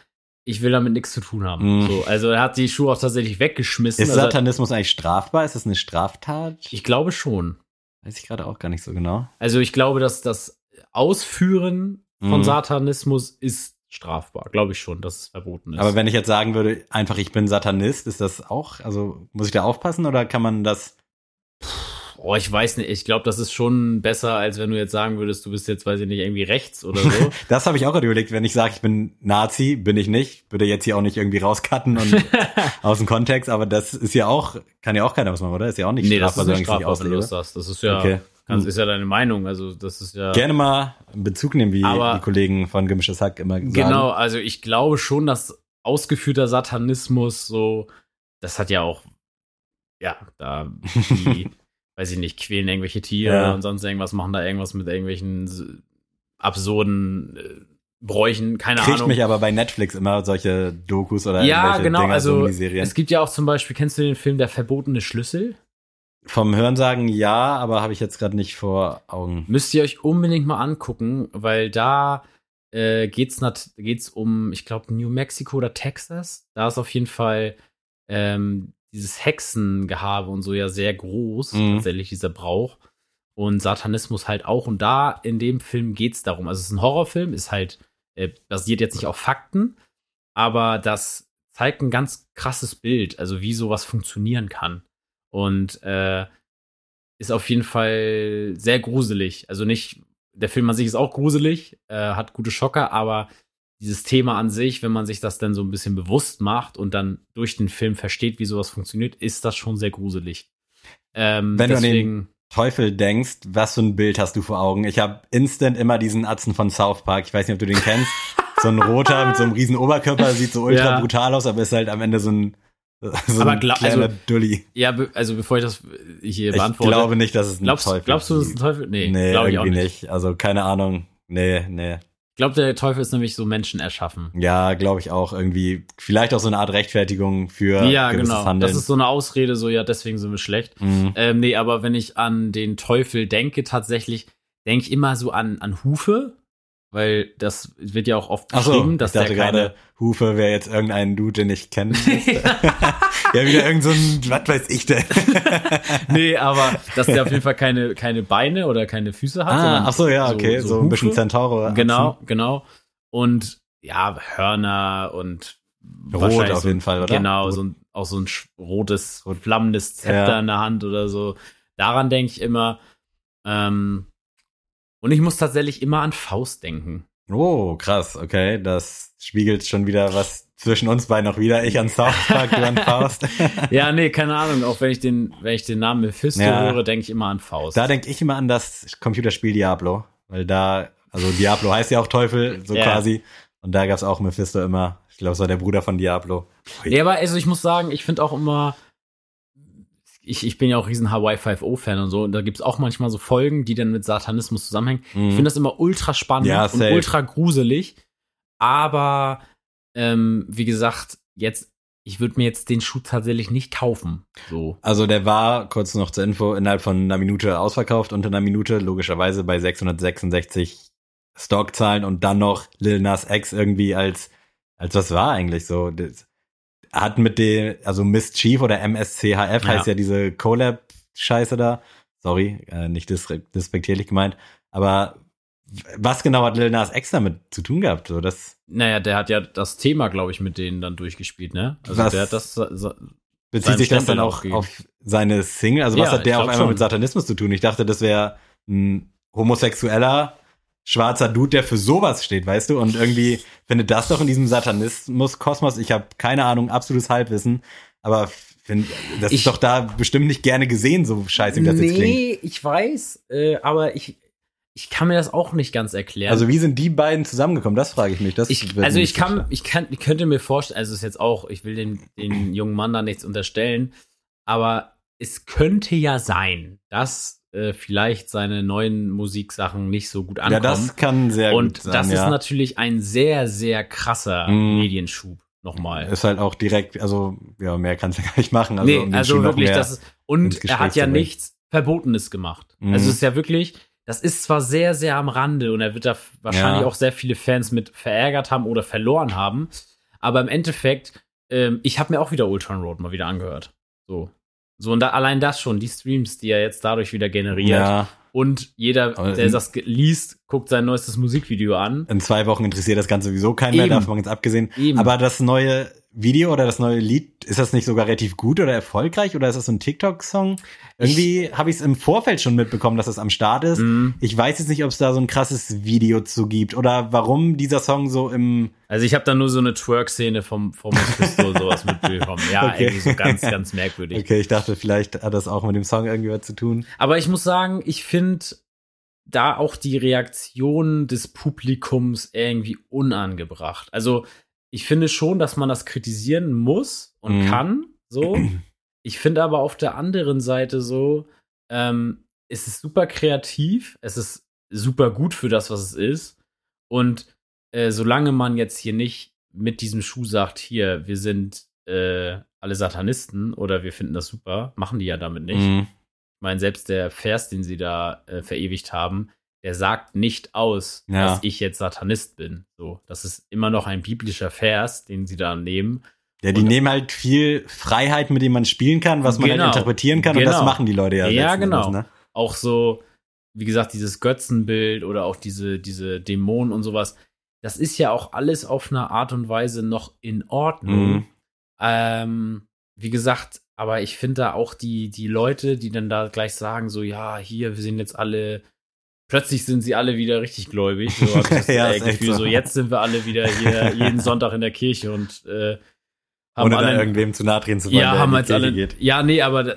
ich will damit nichts zu tun haben. Mhm. So, also er hat die Schuhe auch tatsächlich weggeschmissen. Ist also, Satanismus eigentlich strafbar? Ist das eine Straftat? ich glaube schon. Weiß ich gerade auch gar nicht so genau. Also ich glaube, dass das Ausführen von Mhm. Satanismus ist strafbar. Glaube ich schon, dass es verboten ist. Aber wenn ich jetzt sagen würde, einfach ich bin Satanist, ist das auch, also muss ich da aufpassen oder kann man das? Oh, ich weiß nicht. Ich glaube, das ist schon besser, als wenn du jetzt sagen würdest, du bist jetzt, weiß ich nicht, irgendwie rechts oder so. Das habe ich auch gerade überlegt, wenn ich sage, ich bin Nazi, bin ich nicht, würde jetzt hier auch nicht irgendwie rauscutten und aus dem Kontext, aber das ist ja auch, kann ja auch keiner was machen, oder? Ist ja auch nicht nee, das ist nicht strafbar, wenn du das auslebe. sagst. Das ist ja, Okay. kannst, Hm. ist ja deine Meinung. Also, das ist ja. Gerne mal Bezug nehmen, wie Aber- die Kollegen von Gemischtes Hack immer sagen. Genau, also ich glaube schon, dass ausgeführter Satanismus so, das hat ja auch, ja, da die, weiß ich nicht, quälen irgendwelche Tiere Ja. und sonst irgendwas, machen da irgendwas mit irgendwelchen absurden äh, Bräuchen, keine Kriegt Ahnung. mich aber bei Netflix immer solche Dokus oder ja, irgendwelche genau, Dinger, so also Miniserien. es gibt ja auch zum Beispiel, kennst du den Film Der verbotene Schlüssel? Vom Hörensagen ja, aber habe ich jetzt gerade nicht vor Augen. Müsst ihr euch unbedingt mal angucken, weil da äh, geht's, nat geht's um, ich glaube, New Mexico oder Texas. Da ist auf jeden Fall ähm, dieses Hexengehabe und so ja sehr groß, Mhm. tatsächlich, dieser Brauch. Und Satanismus halt auch. Und da in dem Film geht's darum. Also es ist ein Horrorfilm, ist halt, äh, basiert jetzt nicht auf Fakten, aber das zeigt ein ganz krasses Bild, also wie sowas funktionieren kann. Und äh, ist auf jeden Fall sehr gruselig. Also nicht, der Film an sich ist auch gruselig, äh, hat gute Schocker, aber dieses Thema an sich, wenn man sich das dann so ein bisschen bewusst macht und dann durch den Film versteht, wie sowas funktioniert, ist das schon sehr gruselig. Ähm, Wenn du an den- deswegen, Teufel denkst, was für ein Bild hast du vor Augen? Ich habe instant immer diesen Atzen von South Park. Ich weiß nicht, ob du den kennst. So ein roter mit so einem riesen Oberkörper, sieht so ultra Ja. brutal aus, aber ist halt am Ende so ein, so Aber ein gla- kleiner also- Dulli. ja, be also bevor ich das hier Ich beantworte, glaube nicht, dass es ein glaubst, Teufel glaubst du, das ist ist. ein Teufel? Nee, Nee, glaube ich auch irgendwie nicht. nicht. Also keine Ahnung. Nee, nee. Ich glaube, der Teufel ist nämlich so Menschen erschaffen. Ja, glaube ich auch irgendwie. Vielleicht auch so eine Art Rechtfertigung für Ja, gewisses genau. Handeln. Das ist so eine Ausrede, so ja, deswegen sind wir schlecht. Mhm. Ähm, nee, aber wenn ich an den Teufel denke, tatsächlich, denke ich immer so an, an Hufe, weil das wird ja auch oft Ach so, beschrieben, ich dass dachte der keine. gerade, Hufe wäre jetzt irgendein Dude, den ich kenne. ja, wieder irgend so ein, was weiß ich denn? nee, aber dass der auf jeden Fall keine, keine Beine oder keine Füße hat. ah, ach so, ja, okay, so, ein bisschen. Centauro. Genau, genau. Und ja, Hörner und Rot auf so, jeden Fall, oder? Genau, Rot. so ein, auch so ein rotes, flammendes Zepter Ja. in der Hand oder so. Daran denke ich immer. Ähm, und ich muss tatsächlich immer an Faust denken. Oh, krass, okay. Das spiegelt schon wieder was zwischen uns beiden noch wieder. Ich an South Park, du an Faust. Ja, nee, keine Ahnung. Auch wenn ich den, wenn ich den Namen Mephisto Ja. höre, denke ich immer an Faust. Da denke ich immer an das Computerspiel Diablo. Weil da, also Diablo heißt ja auch Teufel, so Ja. quasi. Und da gab's auch Mephisto immer. Ich glaube, es war der Bruder von Diablo. Nee, aber also ich muss sagen, ich finde auch immer, ich, ich bin ja auch riesen Hawaii 5.0-Fan und so, und da gibt's auch manchmal so Folgen, die dann mit Satanismus zusammenhängen. Ich finde das immer ultra spannend Ja, und ultra gruselig. Aber ähm, wie gesagt, jetzt, ich würde mir jetzt den Schuh tatsächlich nicht kaufen. So. Also der war, kurz noch zur Info, innerhalb von einer Minute ausverkauft, unter einer Minute, logischerweise bei 666 Stockzahlen und dann noch Lil Nas X irgendwie als, als was war eigentlich so. Das hat mit dem, also Mischief oder MSCHF heißt ja diese Collab-Scheiße da. Sorry, äh, nicht despektierlich gemeint. Aber was genau hat Lil Nas X damit zu tun gehabt? So, das Naja, der hat ja das Thema, glaube ich, mit denen dann durchgespielt, ne? Also Was- der hat das. sa- Bezieht sich das Stempel dann auch auf seine Single? Also was Ja, hat der auf einmal schon. mit Satanismus zu tun? Ich dachte, das wäre ein homosexueller schwarzer Dude, der für sowas steht, weißt du? Und irgendwie findet das doch in diesem Satanismus-Kosmos, ich habe keine Ahnung, absolutes Halbwissen, aber find, das Ich- ist doch da bestimmt nicht gerne gesehen, so scheiße, wie das jetzt klingt. nee, ich weiß, äh, aber ich, ich kann mir das auch nicht ganz erklären. Also wie sind die beiden zusammengekommen? Das frage ich mich. Das ich, also ich kann, ich kann, ich könnte mir vorstellen, also es ist jetzt auch, ich will den, den jungen Mann da nichts unterstellen, aber es könnte ja sein, dass äh, vielleicht seine neuen Musiksachen nicht so gut Ja, ankommen. das kann sehr Und gut sein, das ja. ist natürlich ein sehr, sehr krasser Mhm. Medienschub. Nochmal. ist halt auch direkt, also ja, mehr kannst du gar nicht machen. Also, nee, um also wirklich, das ist, und er hat ja nichts Verbotenes gemacht. Mhm. Also es ist ja wirklich, das ist zwar sehr, sehr am Rande und er wird da wahrscheinlich Ja. auch sehr viele Fans mit verärgert haben oder verloren haben, aber im Endeffekt, ähm, ich habe mir auch wieder Ultron Road mal wieder angehört. So. So, und da, allein das schon, die Streams, die er jetzt dadurch wieder generiert. ja, Und jeder, Aber der das liest, guckt sein neuestes Musikvideo an. in zwei Wochen interessiert das Ganze sowieso keinen mehr, Eben. davon jetzt abgesehen. Eben. Aber das neue Video oder das neue Lied, ist das nicht sogar relativ gut oder erfolgreich oder ist das so ein TikTok-Song? Irgendwie habe ich es im Vorfeld schon mitbekommen, dass es am Start ist. Mhm. Ich weiß jetzt nicht, ob es da so ein krasses Video zu gibt oder warum dieser Song so im Also ich habe da nur so eine Twerk-Szene vom, vom Mephisto sowas mitbekommen. Ja, Okay. irgendwie so ganz, ganz merkwürdig. Okay, ich dachte, vielleicht hat das auch mit dem Song irgendwie was zu tun. Aber ich muss sagen, ich finde da auch die Reaktion des Publikums irgendwie unangebracht. Also ich finde schon, dass man das kritisieren muss und Mhm. kann. So. Ich finde aber auf der anderen Seite so, ähm, es ist super kreativ, es ist super gut für das, was es ist. Und äh, solange man jetzt hier nicht mit diesem Schuh sagt, hier, wir sind äh, alle Satanisten oder wir finden das super, machen die ja damit nicht. Mhm. Ich meine, selbst der Vers, den sie da äh, verewigt haben, der sagt nicht aus, Ja. dass ich jetzt Satanist bin. So, das ist immer noch ein biblischer Vers, den sie da nehmen. Ja, die Und- nehmen halt viel Freiheit, mit dem man spielen kann, was man Genau. halt interpretieren kann und das Genau. machen die Leute ja. Ja, genau. Endes, ne? Auch so, wie gesagt, dieses Götzenbild oder auch diese, diese Dämonen und sowas. Das ist ja auch alles auf eine Art und Weise noch in Ordnung. Mhm. Ähm, wie gesagt, aber ich finde da auch die, die Leute, die dann da gleich sagen, so, ja, hier, wir sind jetzt alle, plötzlich sind sie alle wieder richtig gläubig. So hab ich das Ja, äh, Gefühl, so. so. jetzt sind wir alle wieder hier jeden Sonntag in der Kirche und äh, haben Ohne da alle, irgendwem zu nahe treten zu wollen, ja, haben jetzt alle, geht. ja, nee, aber, da-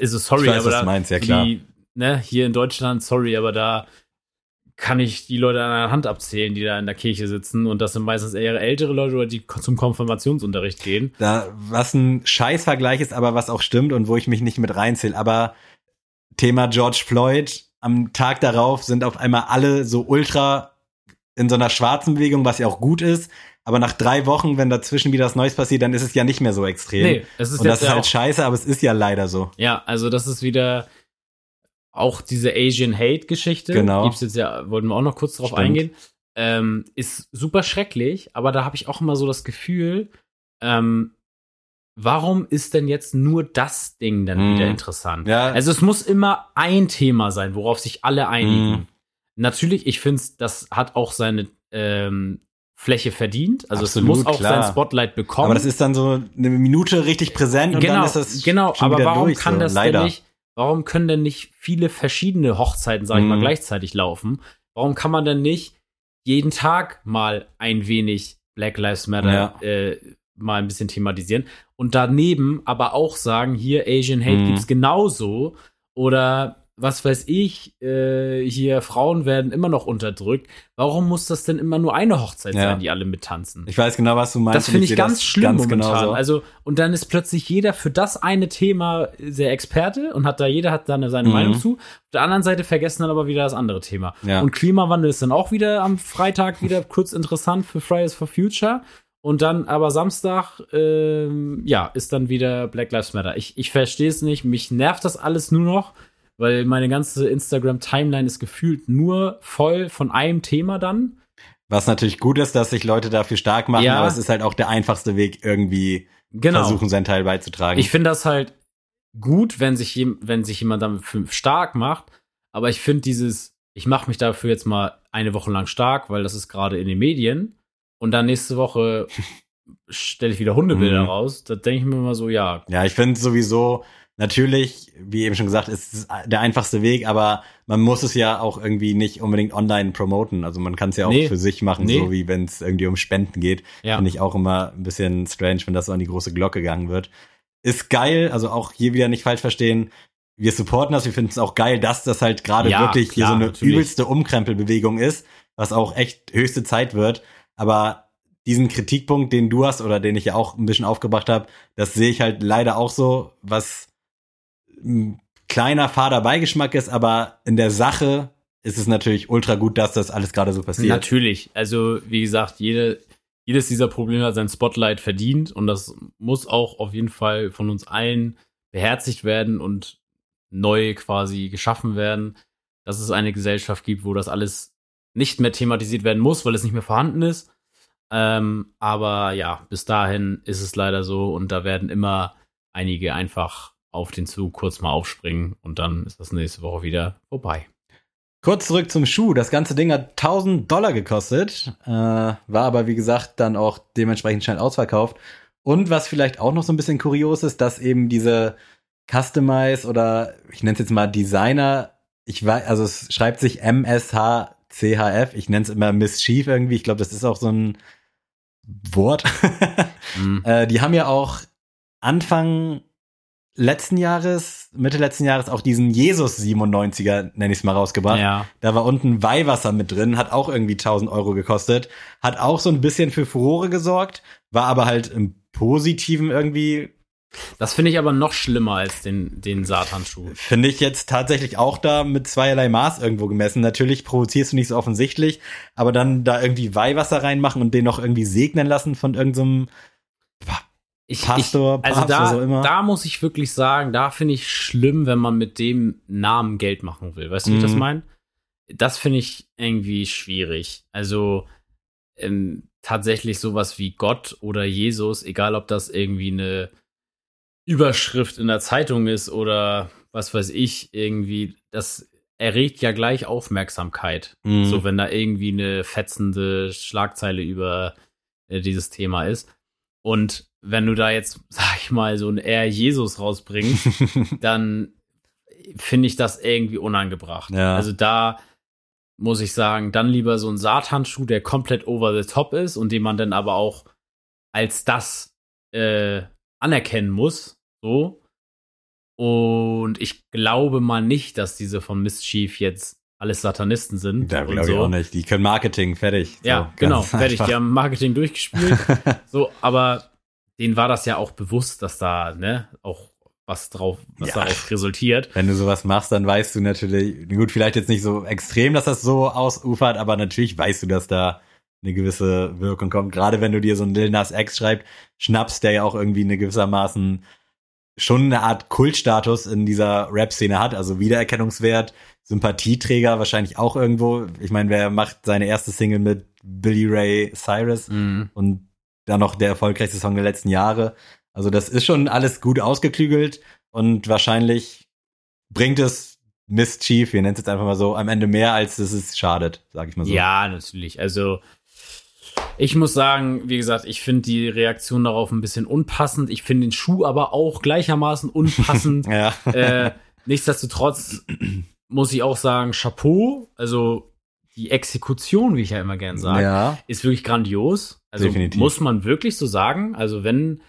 also sorry, Ich weiß, aber was da, meinst, ja, klar. Die, ne, hier in Deutschland, sorry, aber da kann ich die Leute an einer Hand abzählen, die da in der Kirche sitzen und das sind meistens eher ältere Leute oder die zum Konfirmationsunterricht gehen. Da, was ein Scheißvergleich ist, aber was auch stimmt und wo ich mich nicht mit reinzähle. Aber Thema George Floyd, am Tag darauf sind auf einmal alle so ultra in so einer schwarzen Bewegung, was ja auch gut ist. Aber nach drei Wochen, wenn dazwischen wieder was Neues passiert, dann ist es ja nicht mehr so extrem. Nee, es ist und das ist ja halt scheiße, aber es ist ja leider so. ja, also das ist wieder auch diese Asian Hate Geschichte. Genau. Gibt's jetzt ja, wollten wir auch noch kurz drauf Stimmt. eingehen. Ähm, ist super schrecklich, aber da habe ich auch immer so das Gefühl, ähm, warum ist denn jetzt nur das Ding dann Mhm. wieder interessant? Ja, Also es muss immer ein Thema sein, worauf sich alle einigen. Mhm. Natürlich, ich finde, das hat auch seine ähm, Fläche verdient. Also Absolut, es muss auch klar. sein Spotlight bekommen. aber das ist dann so eine Minute richtig präsent und genau, dann ist das genau. Aber warum durch, kann so. das leider. denn nicht? Warum können denn nicht viele verschiedene Hochzeiten, sage ich mal, Mhm. gleichzeitig laufen? Warum kann man denn nicht jeden Tag mal ein wenig Black Lives Matter Ja. äh, mal ein bisschen thematisieren und daneben aber auch sagen, hier Asian Hate Mhm. gibt's genauso oder was weiß ich, äh, hier Frauen werden immer noch unterdrückt. Warum muss das denn immer nur eine Hochzeit Ja. sein, die alle mittanzen? Ich weiß genau, was du meinst. Das finde ich sehe ganz schlimm ganz momentan. genauso. Also, und dann ist plötzlich jeder für das eine Thema sehr Experte und hat da, jeder hat da eine- seine Mhm. Meinung zu. Auf der anderen Seite vergessen dann aber wieder das andere Thema. Ja. Und Klimawandel ist dann auch wieder am Freitag wieder kurz interessant für Fridays for Future. Und dann aber Samstag, ähm, ja, ist dann wieder Black Lives Matter. Ich, ich verstehe es nicht. Mich nervt das alles nur noch, weil meine ganze Instagram-Timeline ist gefühlt nur voll von einem Thema dann. Was natürlich gut ist, dass sich Leute dafür stark machen, Ja. aber es ist halt auch der einfachste Weg, irgendwie Genau. versuchen, seinen Teil beizutragen. Ich finde das halt gut, wenn sich, wenn sich jemand damit für- stark macht. Aber ich finde dieses, ich mache mich dafür jetzt mal eine Woche lang stark, weil das ist gerade in den Medien. Und dann nächste Woche stelle ich wieder Hundebilder Mhm. raus. Da denke ich mir immer so, ja, ja, ich finde sowieso, natürlich, wie eben schon gesagt, ist es der einfachste Weg, aber man muss es ja auch irgendwie nicht unbedingt online promoten. Also man kann es ja auch Nee. für sich machen, Nee. so wie wenn es irgendwie um Spenden geht. ja. Finde ich auch immer ein bisschen strange, wenn das so an die große Glocke gegangen wird. Ist geil, also auch hier wieder nicht falsch verstehen. Wir supporten das, wir finden es auch geil, dass das halt gerade Ja, wirklich hier klar, so eine natürlich. übelste Umkrempelbewegung ist, was auch echt höchste Zeit wird. Aber diesen Kritikpunkt, den du hast oder den ich ja auch ein bisschen aufgebracht habe, das sehe ich halt leider auch so, was ein kleiner fader Beigeschmack ist, aber in der Sache ist es natürlich ultra gut, dass das alles gerade so passiert. Natürlich. Also, wie gesagt, jede, jedes dieser Probleme hat sein Spotlight verdient und das muss auch auf jeden Fall von uns allen beherzigt werden und neu quasi geschaffen werden, dass es eine Gesellschaft gibt, wo das alles nicht mehr thematisiert werden muss, weil es nicht mehr vorhanden ist. Ähm, aber ja, bis dahin ist es leider so und da werden immer einige einfach auf den Zug kurz mal aufspringen und dann ist das nächste Woche wieder vorbei. Kurz zurück zum Schuh. Das ganze Ding hat 1000 Dollar gekostet, äh, war aber wie gesagt dann auch dementsprechend schnell ausverkauft. Und was vielleicht auch noch so ein bisschen kurios ist, dass eben diese Customize oder ich nenne es jetzt mal Designer, ich weiß, also es schreibt sich MSHCHF, ich nenne es immer Mischief irgendwie, ich glaube, das ist auch so ein Wort. Mhm. Äh, die haben ja auch Anfang letzten Jahres, Mitte letzten Jahres auch diesen Jesus 97er, nenne ich es mal, rausgebracht. Ja. Da war unten Weihwasser mit drin, hat auch irgendwie 1000 Euro gekostet, hat auch so ein bisschen für Furore gesorgt, war aber halt im Positiven irgendwie Das finde ich aber noch schlimmer als den, den Satanschuh. Finde ich jetzt tatsächlich auch da mit zweierlei Maß irgendwo gemessen. Natürlich provozierst du nicht so offensichtlich, aber dann da irgendwie Weihwasser reinmachen und den noch irgendwie segnen lassen von irgendeinem Ich, Pastor, ich, also Papst, da, auch immer. da muss ich wirklich sagen, da finde ich schlimm, wenn man mit dem Namen Geld machen will. Weißt du, wie ich das Mhm. meine? Das finde ich irgendwie schwierig. Also ähm, tatsächlich sowas wie Gott oder Jesus, egal ob das irgendwie eine Überschrift in der Zeitung ist oder was weiß ich, irgendwie, das erregt ja gleich Aufmerksamkeit. Mhm. So, wenn da irgendwie eine fetzende Schlagzeile über äh, dieses Thema ist. Und wenn du da jetzt, sag ich mal, so ein eher Jesus rausbringst, dann finde ich das irgendwie unangebracht. Ja. Also da muss ich sagen, dann lieber so ein Satanschuh, der komplett over the top ist und den man dann aber auch als das äh, anerkennen muss. So. Und ich glaube mal nicht, dass diese von Mischief jetzt alles Satanisten sind. Da glaube ich so. auch nicht. Die können Marketing, fertig. So, Ja, genau, fertig. einfach. Die haben Marketing durchgespielt. so, aber denen war das ja auch bewusst, dass da, ne, auch was drauf, was Ja. darauf resultiert. Wenn du sowas machst, dann weißt du natürlich, gut, vielleicht jetzt nicht so extrem, dass das so ausufert, aber natürlich weißt du, dass da eine gewisse Wirkung kommt. Gerade wenn du dir so einen Lil Nas X schreibst, schnappst, der ja auch irgendwie eine gewissermaßen schon eine Art Kultstatus in dieser Rap-Szene hat, also Wiedererkennungswert, Sympathieträger wahrscheinlich auch irgendwo. Ich meine, wer macht seine erste Single mit Billy Ray Cyrus? Mhm. und dann noch der erfolgreichste Song der letzten Jahre. Also das ist schon alles gut ausgeklügelt und wahrscheinlich bringt es Mischief, wir nennen es jetzt einfach mal so, am Ende mehr, als es es schadet, sag ich mal so. Ja, natürlich. Also, ich muss sagen, wie gesagt, ich finde die Reaktion darauf ein bisschen unpassend. Ich finde den Schuh aber auch gleichermaßen unpassend. Ja. äh, nichtsdestotrotz muss ich auch sagen, Chapeau. Also, die Exekution, wie ich ja immer gern sage, ja. ist wirklich grandios. Also Definitiv. muss man wirklich so sagen. Also wenn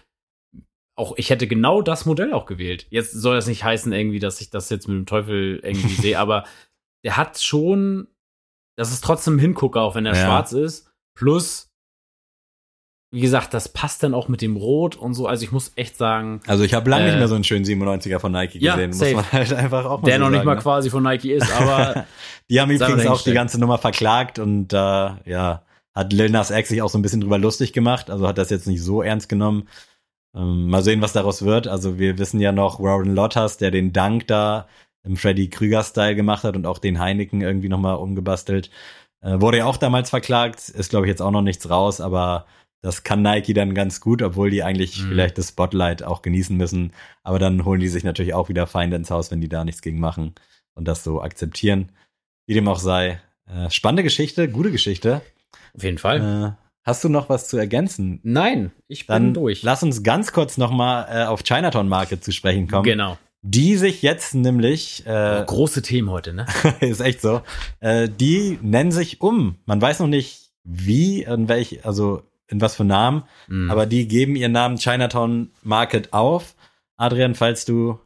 auch ich hätte genau das Modell auch gewählt. Jetzt soll das nicht heißen irgendwie, dass ich das jetzt mit dem Teufel irgendwie sehe, aber der hat schon, das ist trotzdem ein Hingucker, auch wenn er Ja. schwarz ist. Plus, wie gesagt, das passt dann auch mit dem Rot und so. Also ich muss echt sagen, Also ich habe lange Äh, nicht mehr so einen schönen 97er von Nike ja, gesehen, safe. muss man halt einfach auch mal der so noch nicht sagen, mal ne? quasi von Nike ist, aber Die haben übrigens auch die ganze Nummer verklagt und da, ja, hat Lil Nas X sich auch so ein bisschen drüber lustig gemacht, also hat das jetzt nicht so ernst genommen. Ähm, mal sehen, was daraus wird. Also wir wissen ja noch Warren Lottas, der den Dank da im Freddy Krüger-Style gemacht hat und auch den Heineken irgendwie nochmal umgebastelt. Äh, wurde ja auch damals verklagt, ist glaube ich jetzt auch noch nichts raus, aber das kann Nike dann ganz gut, obwohl die eigentlich Mhm. vielleicht das Spotlight auch genießen müssen. Aber dann holen die sich natürlich auch wieder Feinde ins Haus, wenn die da nichts gegen machen und das so akzeptieren. Wie dem auch sei. Äh, spannende Geschichte, gute Geschichte. auf jeden Fall. Äh, hast du noch was zu ergänzen? Nein, ich bin Dann durch. lass uns ganz kurz noch mal äh, auf Chinatown Market zu sprechen kommen. Genau. Die sich jetzt nämlich, äh, Große Themen heute, ne? ist echt so, äh, die nennen sich um. Man weiß noch nicht wie, in welch, also in was für Namen, Mhm. aber die geben ihren Namen Chinatown Market auf. Adrian, falls du,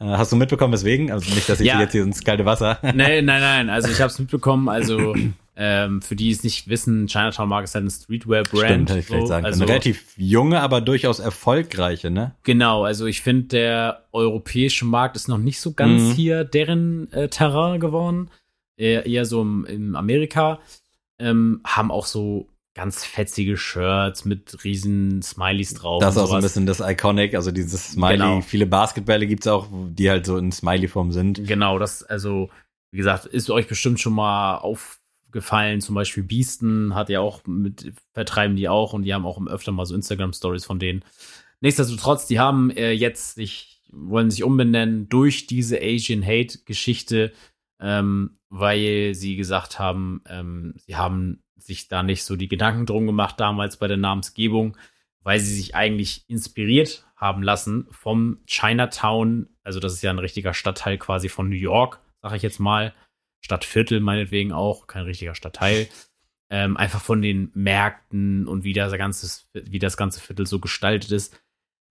äh, hast du mitbekommen, weswegen? Also nicht, dass ich Ja. dir jetzt hier ins kalte Wasser. Nee, nein, nein. Also ich habe es mitbekommen. Also ähm, für die es nicht wissen, Chinatown Market ist halt ein Streetwear-Brand. Stimmt, hätte ich vielleicht so. sagen können. Also Eine relativ junge, aber durchaus erfolgreiche, ne? genau. Also ich finde, der europäische Markt ist noch nicht so ganz Mhm. hier deren äh, Terrain geworden. Eher, eher so im, im Amerika. Ähm, haben auch so ganz fetzige Shirts mit riesen Smileys drauf. Das ist auch so ein bisschen das Iconic, also dieses Smiley. Genau. Viele Basketbälle gibt's auch, die halt so in Smiley-Form sind. Genau, das, also, wie gesagt, ist euch bestimmt schon mal aufgefallen. Zum Beispiel Beasten hat ja auch mit, vertreiben die auch und die haben auch öfter mal so Instagram-Stories von denen. Nichtsdestotrotz, die haben äh, jetzt sich, wollen sich umbenennen durch diese Asian Hate-Geschichte, ähm, weil sie gesagt haben, ähm, sie haben sich da nicht so die Gedanken drum gemacht damals bei der Namensgebung, weil sie sich eigentlich inspiriert haben lassen vom Chinatown, also das ist ja ein richtiger Stadtteil quasi von New York, sage ich jetzt mal, Stadtviertel meinetwegen auch, kein richtiger Stadtteil, ähm, einfach von den Märkten und wie das ganze, wie das ganze Viertel so gestaltet ist.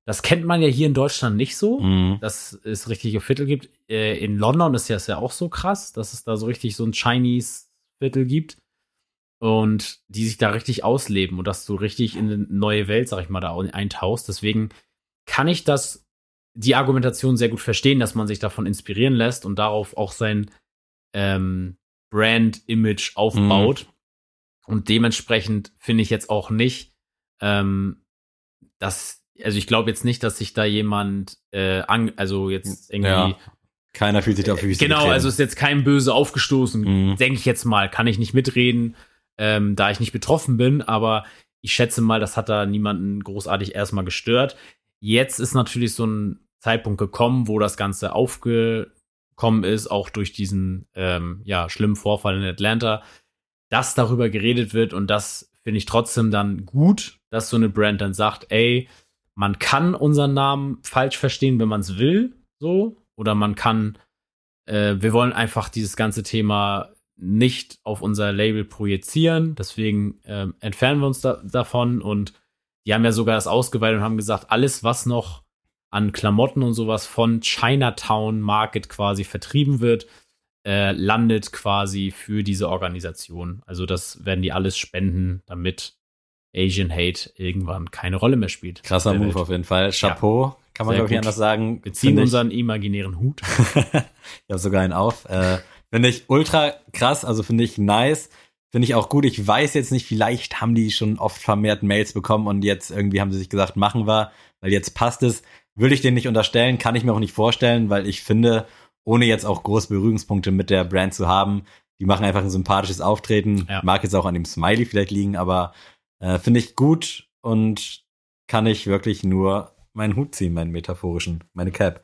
Das kennt man ja hier in Deutschland nicht so Mhm. dass es richtige Viertel gibt. Äh, in London ist ist ja auch so krass, dass es da so richtig so ein Chinese-Viertel gibt und die sich da richtig ausleben und dass du richtig in eine neue Welt, sag ich mal, da eintauchst. Deswegen kann ich das, die Argumentation sehr gut verstehen, dass man sich davon inspirieren lässt und darauf auch sein ähm, Brand-Image aufbaut. Und dementsprechend finde ich jetzt auch nicht, ähm, dass, also ich glaube jetzt nicht, dass sich da jemand, äh, an, also jetzt irgendwie Ja. Keiner fühlt sich da auf die Füße Genau, also ist jetzt kein böse aufgestoßen, Mhm. denke ich jetzt mal. Kann ich nicht mitreden, ähm, da ich nicht betroffen bin, aber ich schätze mal, das hat da niemanden großartig erstmal gestört. Jetzt ist natürlich so ein Zeitpunkt gekommen, wo das Ganze aufgekommen ist, auch durch diesen ähm, ja, schlimmen Vorfall in Atlanta, dass darüber geredet wird und das finde ich trotzdem dann gut, dass so eine Brand dann sagt, ey, man kann unseren Namen falsch verstehen, wenn man es will, so, oder man kann, äh, wir wollen einfach dieses ganze Thema nicht auf unser Label projizieren, deswegen ähm, entfernen wir uns da, davon und die haben ja sogar das ausgeweitet und haben gesagt, alles, was noch an Klamotten und sowas von Chinatown Market quasi vertrieben wird, äh, landet quasi für diese Organisation. Also das werden die alles spenden, damit Asian Hate irgendwann keine Rolle mehr spielt. Krasser Move Welt. auf jeden Fall. Chapeau, kann man glaube ich anders sagen. Wir ziehen unseren imaginären Hut. ich habe sogar einen auf. Äh, finde ich ultra krass, also finde ich nice. Finde ich auch gut. Ich weiß jetzt nicht, vielleicht haben die schon oft vermehrt Mails bekommen und jetzt irgendwie haben sie sich gesagt, machen wir, weil jetzt passt es. Würde ich denen nicht unterstellen, kann ich mir auch nicht vorstellen, weil ich finde, ohne jetzt auch große Berührungspunkte mit der Brand zu haben, die machen einfach ein sympathisches Auftreten. Ja. Mag jetzt auch an dem Smiley vielleicht liegen, aber äh, finde ich gut und kann ich wirklich nur meinen Hut ziehen, meinen metaphorischen, meine Cap.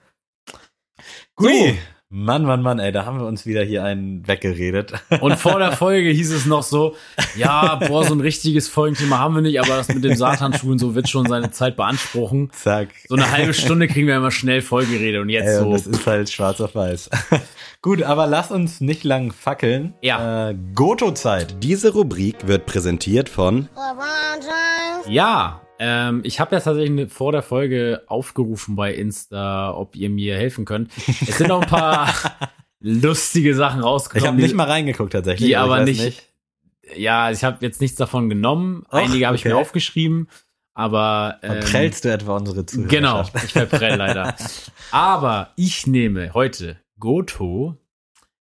Gut. Mann, Mann, Mann, ey, da haben wir uns wieder hier einen weggeredet. Und vor der Folge hieß es noch so, ja, boah, so ein richtiges Folgenthema haben wir nicht, aber das mit dem Satanschuhen so wird schon seine Zeit beanspruchen. Zack. So eine halbe Stunde kriegen wir immer schnell Folgerede und jetzt Ey, und so. das ist halt schwarz auf weiß. Gut, aber lass uns nicht lang fackeln. Ja. Äh, Goto-Zeit. Diese Rubrik wird präsentiert von. Ja, ähm, ich habe ja tatsächlich ne- vor der Folge aufgerufen bei Insta, ob ihr mir helfen könnt. Es sind noch ein paar lustige Sachen Ich rausgekommen. habe nicht mal reingeguckt tatsächlich. die also aber ich weiß nicht, ja, ich habe jetzt nichts davon genommen. Ach, Einige habe ich mir okay. aufgeschrieben, aber ähm, Verprellst du etwa unsere Zuhörer? Genau, ich verprell leider. Aber ich nehme heute Goto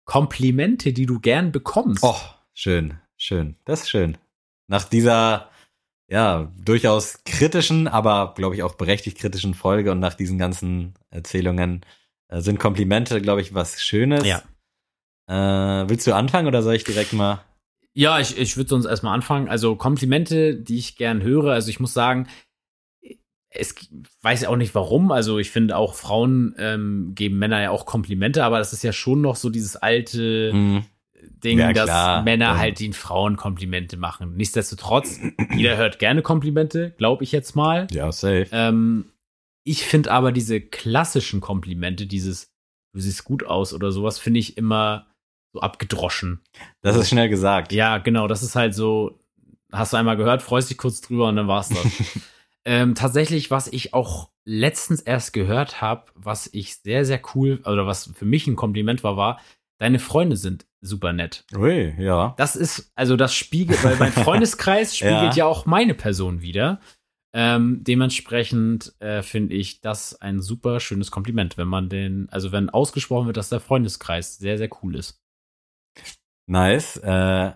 Komplimente, die du gern bekommst. Oh, schön, schön. Das ist schön. Nach dieser, ja, durchaus kritischen, aber glaube ich auch berechtigt kritischen Folge und nach diesen ganzen Erzählungen äh, sind Komplimente, glaube ich, was Schönes. Ja. Äh, willst du anfangen oder soll ich direkt mal? Ja, ich, ich würde sonst erstmal anfangen. Also Komplimente, die ich gern höre. Also ich muss sagen, es weiß auch nicht warum. Also ich finde auch Frauen ähm, geben Männer ja auch Komplimente, aber das ist ja schon noch so dieses alte Hm, Ding, Ja, dass. Männer Ja. halt den Frauen Komplimente machen. Nichtsdestotrotz, jeder hört gerne Komplimente, glaube ich jetzt mal. ja, safe. Ähm, ich finde aber diese klassischen Komplimente, dieses du siehst gut aus oder sowas, finde ich immer so abgedroschen. Das ist schnell gesagt. Ja, genau, das ist halt so, hast du einmal gehört, freust dich kurz drüber und dann war's das. ähm, tatsächlich, was ich auch letztens erst gehört habe, was ich sehr, sehr cool, oder was für mich ein Kompliment war, war, deine Freunde sind super nett. Ui, ja. Das ist, also das spiegelt, weil mein Freundeskreis spiegelt ja. Ja. auch meine Person wieder. Ähm, dementsprechend äh, finde ich das ein super schönes Kompliment, wenn man den, also wenn ausgesprochen wird, dass der Freundeskreis sehr, sehr cool ist. Nice. Äh,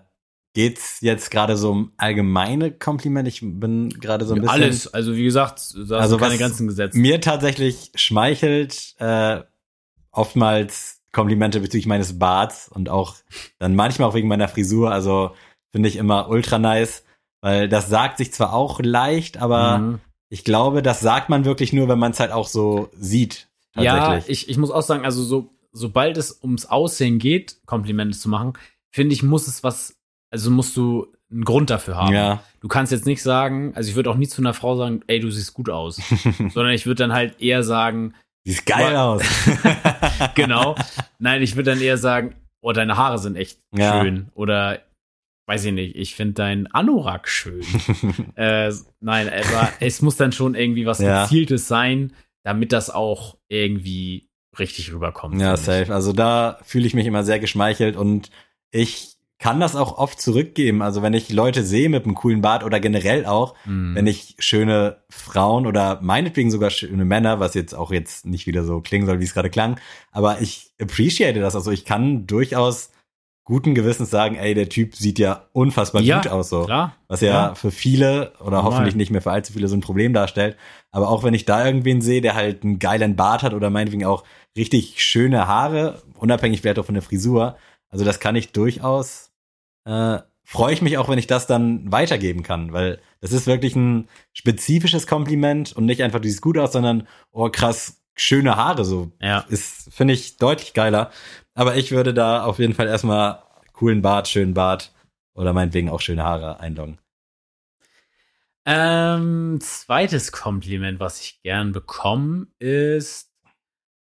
geht's jetzt gerade so um allgemeine Komplimente? Ich bin gerade so ein bisschen. Alles, also wie gesagt, da Also keine was Grenzen gesetzt. Mir tatsächlich schmeichelt äh, oftmals Komplimente bezüglich meines Barts und auch dann manchmal auch wegen meiner Frisur. Also finde ich immer ultra nice, weil das sagt sich zwar auch leicht, aber Mhm. ich glaube, das sagt man wirklich nur, wenn man es halt auch so sieht. Ja, ich, ich muss auch sagen, also so, sobald es ums Aussehen geht, Komplimente zu machen, finde ich, muss es was, also musst du einen Grund dafür haben. ja. Du kannst jetzt nicht sagen, also ich würde auch nie zu einer Frau sagen, ey, du siehst gut aus, sondern ich würde dann halt eher sagen, Sieht geil aus. genau. Nein, ich würde dann eher sagen, oh, deine Haare sind echt Ja. schön. Oder weiß ich nicht, ich finde dein Anorak schön. äh, nein, aber es muss dann schon irgendwie was Ja. Gezieltes sein, damit das auch irgendwie richtig rüberkommt. Ja, ich. safe. Also da fühle ich mich immer sehr geschmeichelt und ich kann das auch oft zurückgeben. Also wenn ich Leute sehe mit einem coolen Bart oder generell auch, Mhm. wenn ich schöne Frauen oder meinetwegen sogar schöne Männer, was jetzt auch jetzt nicht wieder so klingen soll, wie es gerade klang, aber ich appreciate das. Also ich kann durchaus guten Gewissens sagen, ey, der Typ sieht ja unfassbar Ja, gut aus so. Klar. Was ja, Ja. für viele oder Normal. hoffentlich nicht mehr für allzu viele so ein Problem darstellt. Aber auch wenn ich da irgendwen sehe, der halt einen geilen Bart hat oder meinetwegen auch richtig schöne Haare, unabhängig vielleicht auch von der Frisur, also das kann ich durchaus, äh, freue ich mich auch, wenn ich das dann weitergeben kann, weil das ist wirklich ein spezifisches Kompliment und nicht einfach dieses gut aus, sondern, oh krass, schöne Haare so. Ja. Ist, finde ich, deutlich geiler. Aber ich würde da auf jeden Fall erstmal coolen Bart, schönen Bart oder meinetwegen auch schöne Haare einloggen. Ähm, zweites Kompliment, was ich gern bekomme, ist,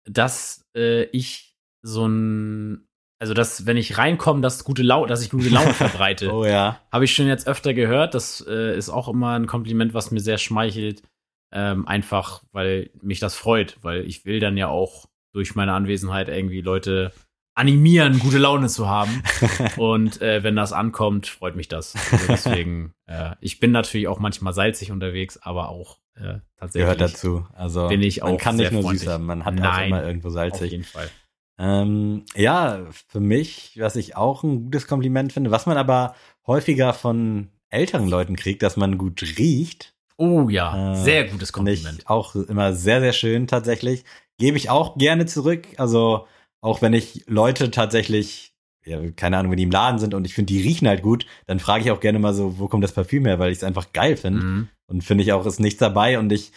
dass äh, ich so ein, also dass, wenn ich reinkomme, dass gute Laune, dass ich gute Laune verbreite. Oh ja. Habe ich schon jetzt öfter gehört. Das äh, ist auch immer ein Kompliment, was mir sehr schmeichelt. Ähm, einfach, weil mich das freut, weil ich will dann ja auch durch meine Anwesenheit irgendwie Leute animieren, gute Laune zu haben. Und äh, wenn das ankommt, freut mich das. Also deswegen, äh, ich bin natürlich auch manchmal salzig unterwegs, aber auch äh, tatsächlich Gehört dazu. Also bin ich man auch kann nicht nur freundlich. süß haben, man hat auch Nein, immer irgendwo auf salzig. jeden Fall. Ähm, ja, für mich, was ich auch ein gutes Kompliment finde, was man aber häufiger von älteren Leuten kriegt, dass man gut riecht, Oh ja, Äh, sehr gutes Kompliment. auch immer sehr, sehr schön tatsächlich. Gebe ich auch gerne zurück. Also auch wenn ich Leute tatsächlich, ja, keine Ahnung, wenn die im Laden sind und ich finde, die riechen halt gut, dann frage ich auch gerne mal so, wo kommt das Parfüm her, weil ich es einfach geil finde. Mhm. Und finde ich auch, ist nichts dabei und ich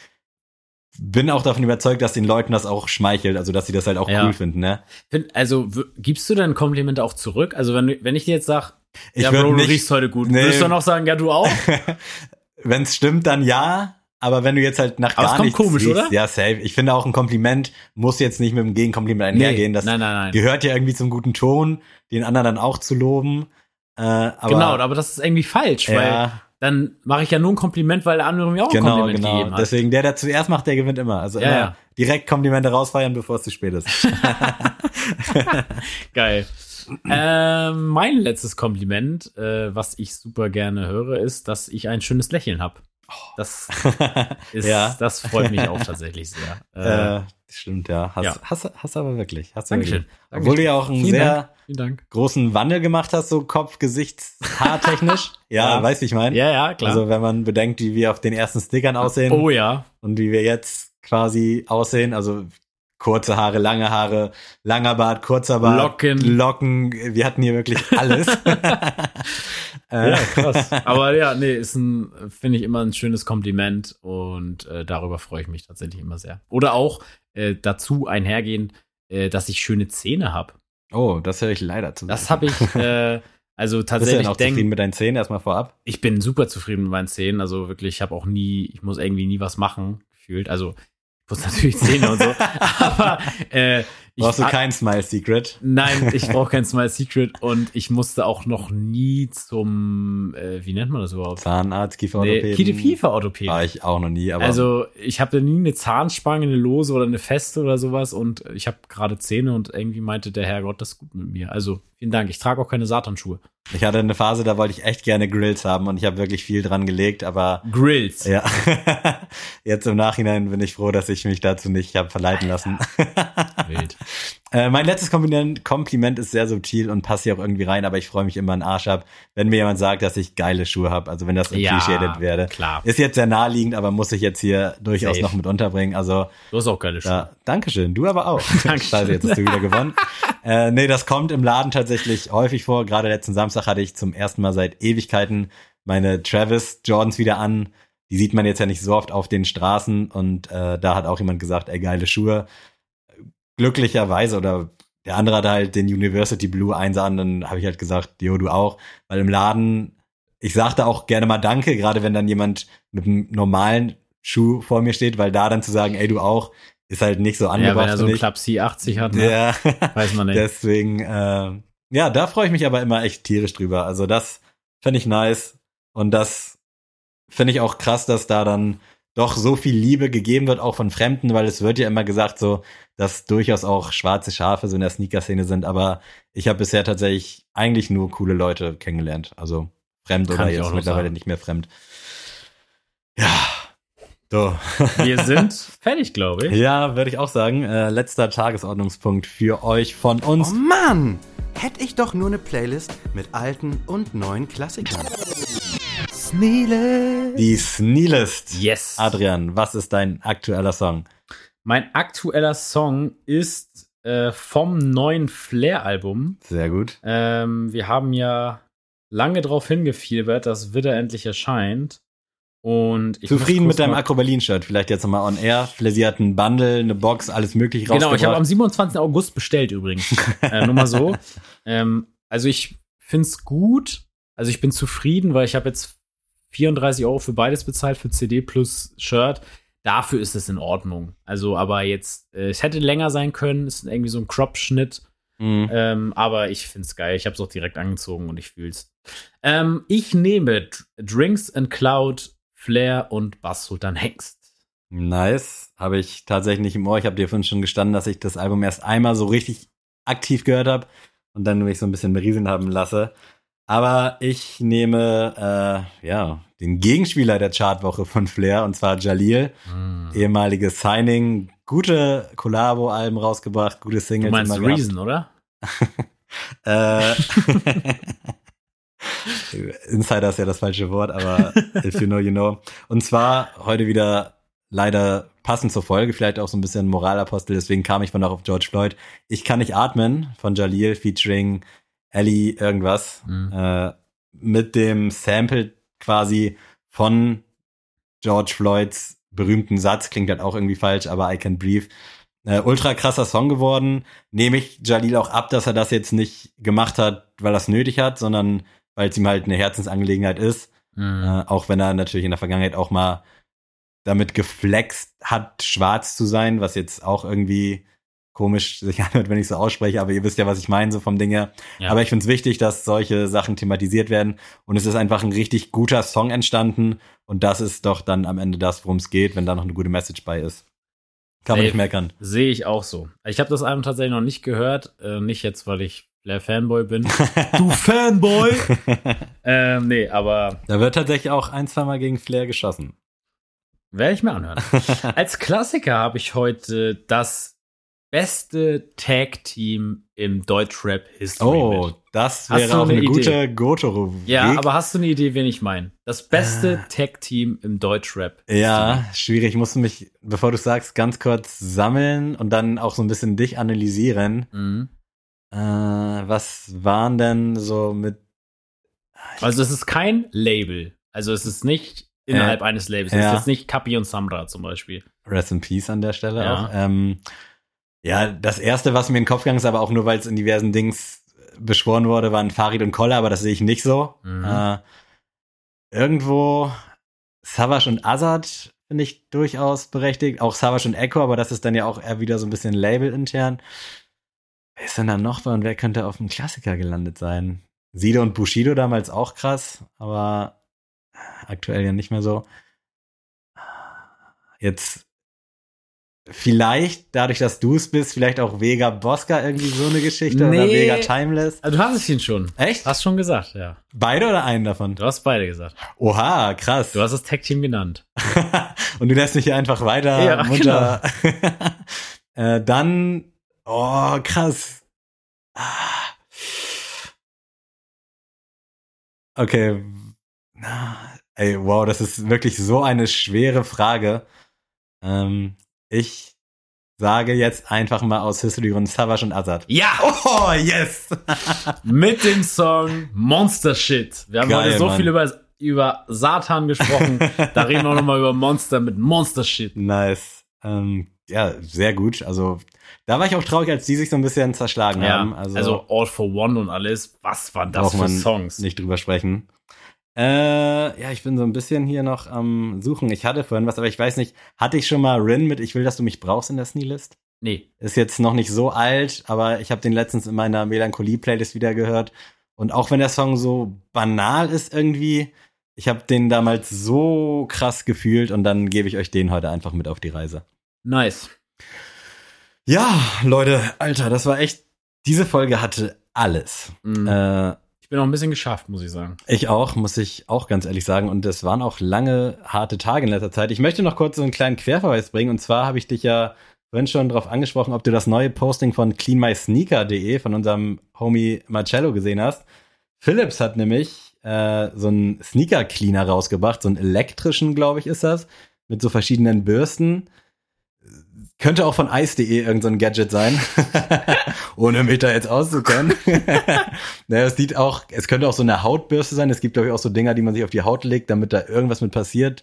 bin auch davon überzeugt, dass den Leuten das auch schmeichelt, also dass sie das halt auch Ja. cool finden, ne? Also gibst du denn Komplimente auch zurück? Also wenn, du- wenn ich dir jetzt sag, Ich ja, Bro, du nicht- riechst heute gut, Nee. würdest du noch sagen, ja, du auch? Wenn es stimmt, dann ja. Aber wenn du jetzt halt nach Aber gar kommt nichts komisch, riechst, oder? Ja, safe. Ich finde auch ein Kompliment muss jetzt nicht mit dem Gegenkompliment einhergehen. Das nein, nein, nein. gehört ja irgendwie zum guten Ton, den anderen dann auch zu loben. Äh, aber, genau, aber das ist irgendwie falsch, weil ja, dann mache ich ja nur ein Kompliment, weil der andere mir auch ein genau, Kompliment genau. gegeben hat. Deswegen, der, der zuerst macht, der gewinnt immer. Also Ja, immer ja. direkt Komplimente rausfeiern, bevor es zu spät ist. Geil. ähm, mein letztes Kompliment, äh, was ich super gerne höre, ist, dass ich ein schönes Lächeln habe. Das ist, Ja. das freut mich auch tatsächlich sehr. Äh, äh, stimmt, ja. Hast, ja. Hast, hast aber wirklich. Hast Dankeschön. wirklich. Obwohl du ja auch einen Vielen sehr Dank. Großen Wandel gemacht hast, so Kopf, Gesichts, Haartechnisch. ja, Ja. weißt du, wie ich meine? Ja, ja, klar. Also wenn man bedenkt, wie wir auf den ersten Stickern aussehen oh ja. und wie wir jetzt quasi aussehen, also kurze Haare, lange Haare, langer Bart, kurzer Bart, Locken. Locken, wir hatten hier wirklich alles. Äh, Ja, krass. Aber ja, nee, ist ein, finde ich immer ein schönes Kompliment und äh, darüber freue ich mich tatsächlich immer sehr. Oder auch äh, dazu einhergehend, äh, dass ich schöne Zähne habe. oh, das höre ich leider zu. Das habe ich, äh, also Bist du denn tatsächlich auch zufrieden mit deinen Zähnen erstmal vorab? ich bin super zufrieden mit meinen Zähnen. Also wirklich, ich habe auch nie, ich muss irgendwie nie was machen, gefühlt. Also ich muss natürlich Zähne und so. Aber äh, ich, Brauchst du kein Smile Secret? Nein, ich brauche kein Smile Secret und ich musste auch noch nie zum, äh, wie nennt man das überhaupt? Zahnarzt, Kieferorthopäden? Nee, Kiefer-Orthopäden. War ich auch noch nie, aber Also ich habe nie eine Zahnspange, eine lose oder eine feste oder sowas und ich habe gerade Zähne und irgendwie meinte der Herrgott, das ist gut mit mir. Also vielen Dank. Ich trage auch keine Satanschuhe. ich hatte eine Phase, da wollte ich echt gerne Grills haben und ich habe wirklich viel dran gelegt, aber Grills. ja, jetzt im Nachhinein bin ich froh, dass ich mich dazu nicht habe verleiten lassen. Wild. Äh, mein letztes Kompliment, ist sehr subtil und passt hier auch irgendwie rein, aber ich freue mich immer einen Arsch ab, wenn mir jemand sagt, dass ich geile Schuhe habe, also wenn das Ja, appreciated werde. klar. Ist jetzt sehr naheliegend, aber muss ich jetzt hier durchaus Safe. noch mit unterbringen. Also Du hast auch geile Schuhe. ja, Dankeschön, du aber auch. Dankeschön. Scheiße, jetzt hast du wieder gewonnen. äh, nee, das kommt im Laden tatsächlich häufig vor. Gerade letzten Samstag hatte ich zum ersten Mal seit Ewigkeiten meine Travis Jordans wieder an. Die sieht man jetzt ja nicht so oft auf den Straßen und äh, da hat auch jemand gesagt, ey, geile Schuhe. Glücklicherweise oder der andere hat halt den University Blue einsah und dann habe ich halt gesagt, jo, du auch. Weil im Laden, ich sagte auch gerne mal Danke, gerade wenn dann jemand mit einem normalen Schuh vor mir steht, weil da dann zu sagen, ey, du auch, ist halt nicht so Ja, angebracht. wenn er so einen. Club C80 hat, ne? Ja, weiß man nicht. deswegen, äh, ja, da freue ich mich aber immer echt tierisch drüber. Also das finde ich nice und das finde ich auch krass, dass da dann doch so viel Liebe gegeben wird, auch von Fremden, weil es wird ja immer gesagt, so, dass durchaus auch schwarze Schafe so in der Sneaker-Szene sind, aber ich habe bisher tatsächlich eigentlich nur coole Leute kennengelernt. Also fremd Kann oder ich auch jetzt mittlerweile sagen. nicht mehr fremd. Ja. So. Wir sind fertig, glaube ich. Ja, würde ich auch sagen. Äh, letzter Tagesordnungspunkt für euch von uns. Oh Mann! Hätte ich doch nur eine Playlist mit alten und neuen Klassikern. Sneele. Die Sneelist. Yes. Adrian, was ist dein aktueller Song? Mein aktueller Song ist äh, vom neuen Flair-Album. Sehr gut. Ähm, wir haben ja lange darauf hingefiebert, dass Widder endlich erscheint. Und ich Zufrieden mit deinem Akro Berlin-Shirt? Vielleicht jetzt nochmal on air. Vielleicht sie hat einen Bundle, eine Box, alles mögliche Genau, ich habe rausgebracht. am 27. August bestellt übrigens. äh, nur mal so. Ähm, also ich find's gut. Also ich bin zufrieden, weil ich habe jetzt 34 Euro für beides bezahlt, für CD plus Shirt. Dafür ist es in Ordnung. Also, aber jetzt, äh, es hätte länger sein können. Es ist irgendwie so ein Crop-Schnitt. Mhm. Ähm, aber ich find's geil. Ich habe es auch direkt angezogen und ich fühl's. Ähm, ich nehme Dr- Drinks and Cloud, Flair und Bass Sultan Hengst. Nice. Habe ich tatsächlich nicht im Ohr. Ich habe dir vorhin schon gestanden, dass ich das Album erst einmal so richtig aktiv gehört habe und dann mich so ein bisschen berieseln haben lasse. Aber ich nehme äh, ja den Gegenspieler der Chartwoche von Flair und zwar Jalil, ehemaliges Signing, gute Collabo-Alben rausgebracht, gute Du Singles. meinst immer gehabt. Reason, oder? Äh, Insider ist ja das falsche Wort, aber if you know, you know. Und zwar heute wieder leider passend zur Folge, vielleicht auch so ein bisschen Moralapostel, deswegen kam ich von auch auf George Floyd. Ich kann nicht atmen von Jalil featuring Ellie irgendwas. Mhm. Äh, mit dem Sample quasi von George Floyds berühmten Satz, klingt halt auch irgendwie falsch, aber I can breathe. Äh, ultra krasser Song geworden. Nehme ich Jalil auch ab, dass er das jetzt nicht gemacht hat, weil er es nötig hat, sondern weil es ihm halt eine Herzensangelegenheit ist. Mhm. Äh, auch wenn er natürlich in der Vergangenheit auch mal damit geflext hat, schwarz zu sein, was jetzt auch irgendwie komisch sich anhört, wenn ich so ausspreche, aber ihr wisst ja, was ich meine, so vom Ding her. Ja. Aber ich finde es wichtig, dass solche Sachen thematisiert werden und es ist einfach ein richtig guter Song entstanden und das ist doch dann am Ende das, worum es geht, wenn da noch eine gute Message bei ist. Kann man Safe. nicht meckern. Sehe ich auch so. Ich habe das Album tatsächlich noch nicht gehört. Äh, nicht jetzt, weil ich Flair Fanboy bin. du Fanboy! ähm, nee, aber Da wird tatsächlich auch ein, zweimal gegen Flair geschossen. werde ich mir anhören. Als Klassiker habe ich heute das beste Tag-Team im Deutschrap-History Oh, mit. das Hast wäre du auch eine eine gute goto Ja, aber hast du eine Idee, wen ich meine? Das beste Ah. Tag-Team im Deutschrap. Ja, schwierig. Ich musste mich, bevor du sagst, ganz kurz sammeln und dann auch so ein bisschen dich analysieren. Mhm. Äh, was waren denn so mit Also es ist kein Label. Also es ist nicht innerhalb eines Labels. Es ja. ist jetzt nicht Kapi und Samra zum Beispiel. Rest in Peace an der Stelle Ja. auch? Ähm, ja, das erste, was mir in den Kopf gegangen ist, aber auch nur, weil es in diversen Dings beschworen wurde, waren Farid und Koller, aber das sehe ich nicht so. Mhm. Äh, irgendwo Savage und Azad finde ich durchaus berechtigt. Auch Savage und Echo, aber das ist dann ja auch eher wieder so ein bisschen Label-intern. Wer ist denn da noch bei und wer könnte auf dem Klassiker gelandet sein? Sido und Bushido damals auch krass, aber aktuell ja nicht mehr so. Jetzt vielleicht, dadurch, dass du es bist, vielleicht auch Vega Bosca irgendwie so eine Geschichte oder Nee. Vega Timeless. Also du hast es ihn schon. Echt? Hast schon gesagt, ja. Beide oder einen davon? Du hast beide gesagt. Oha, krass. Du hast das Tag-Team genannt. und du lässt mich hier einfach weiter Ja, munter. äh, dann, oh, krass. Ah. Okay. Ey, wow, das ist wirklich so eine schwere Frage. Ähm, ich sage jetzt einfach mal aus History-Gründen Savage und Azad. Ja! Oh, yes! Mit dem Song Monster Shit. Wir haben Geil, heute so Mann. viel über, über Satan gesprochen. da reden wir nochmal über Monster mit Monster Shit. nice. Ähm, ja, sehr gut. Also, da war ich auch traurig, als die sich so ein bisschen zerschlagen Ja, haben. also, Also, All for One und alles. Was waren das für Songs? nicht drüber sprechen. Äh, ja, ich bin so ein bisschen hier noch am Suchen. Ich hatte vorhin was, aber ich weiß nicht, hatte ich schon mal Rin mit Ich will, dass du mich brauchst in der Sneelist? Nee. Ist jetzt noch nicht so alt, aber ich habe den letztens in meiner Melancholie-Playlist wieder gehört. Und auch wenn der Song so banal ist irgendwie, ich habe den damals so krass gefühlt und dann gebe ich euch den heute einfach mit auf die Reise. Nice. Ja, Leute, Alter, das war echt. Diese Folge hatte alles. Mhm. Äh, ich bin auch ein bisschen geschafft, muss ich sagen. ich auch, muss ich auch ganz ehrlich sagen. Und es waren auch lange, harte Tage in letzter Zeit. Ich möchte noch kurz so einen kleinen Querverweis bringen. Und zwar habe ich dich ja vorhin schon darauf angesprochen, ob du das neue Posting von cleanmysneaker.de von unserem Homie Marcello gesehen hast. Philips hat nämlich äh, so einen Sneaker-Cleaner rausgebracht, so einen elektrischen, glaube ich, ist das, mit so verschiedenen Bürsten. Könnte auch von ice.de irgend so ein Gadget sein. Ohne mich da jetzt auszukennen. naja, es sieht auch, es könnte auch so eine Hautbürste sein. Es gibt, glaube ich, auch so Dinger, die man sich auf die Haut legt, damit da irgendwas mit passiert.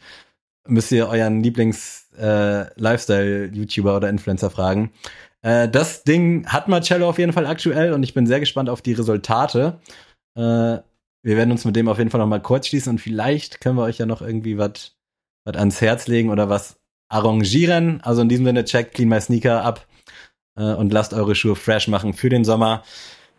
Müsst ihr euren Lieblings-Lifestyle-YouTuber oder Influencer fragen. Äh, das Ding hat Marcello auf jeden Fall aktuell und ich bin sehr gespannt auf die Resultate. Äh, wir werden uns mit dem auf jeden Fall noch mal kurz schließen und vielleicht können wir euch ja noch irgendwie was ans Herz legen oder was arrangieren. Also in diesem Sinne, checkt Clean My Sneaker ab äh, und lasst eure Schuhe fresh machen für den Sommer.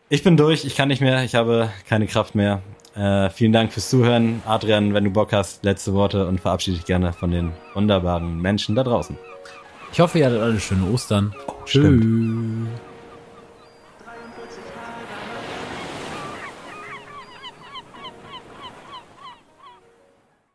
Ich bin durch, ich kann nicht mehr, ich habe keine Kraft mehr. Äh, vielen Dank fürs Zuhören. Adrian, wenn du Bock hast, letzte Worte und verabschiede dich gerne von den wunderbaren Menschen da draußen. Ich hoffe, ihr hattet alle schöne Ostern. stimmt. Tschüss.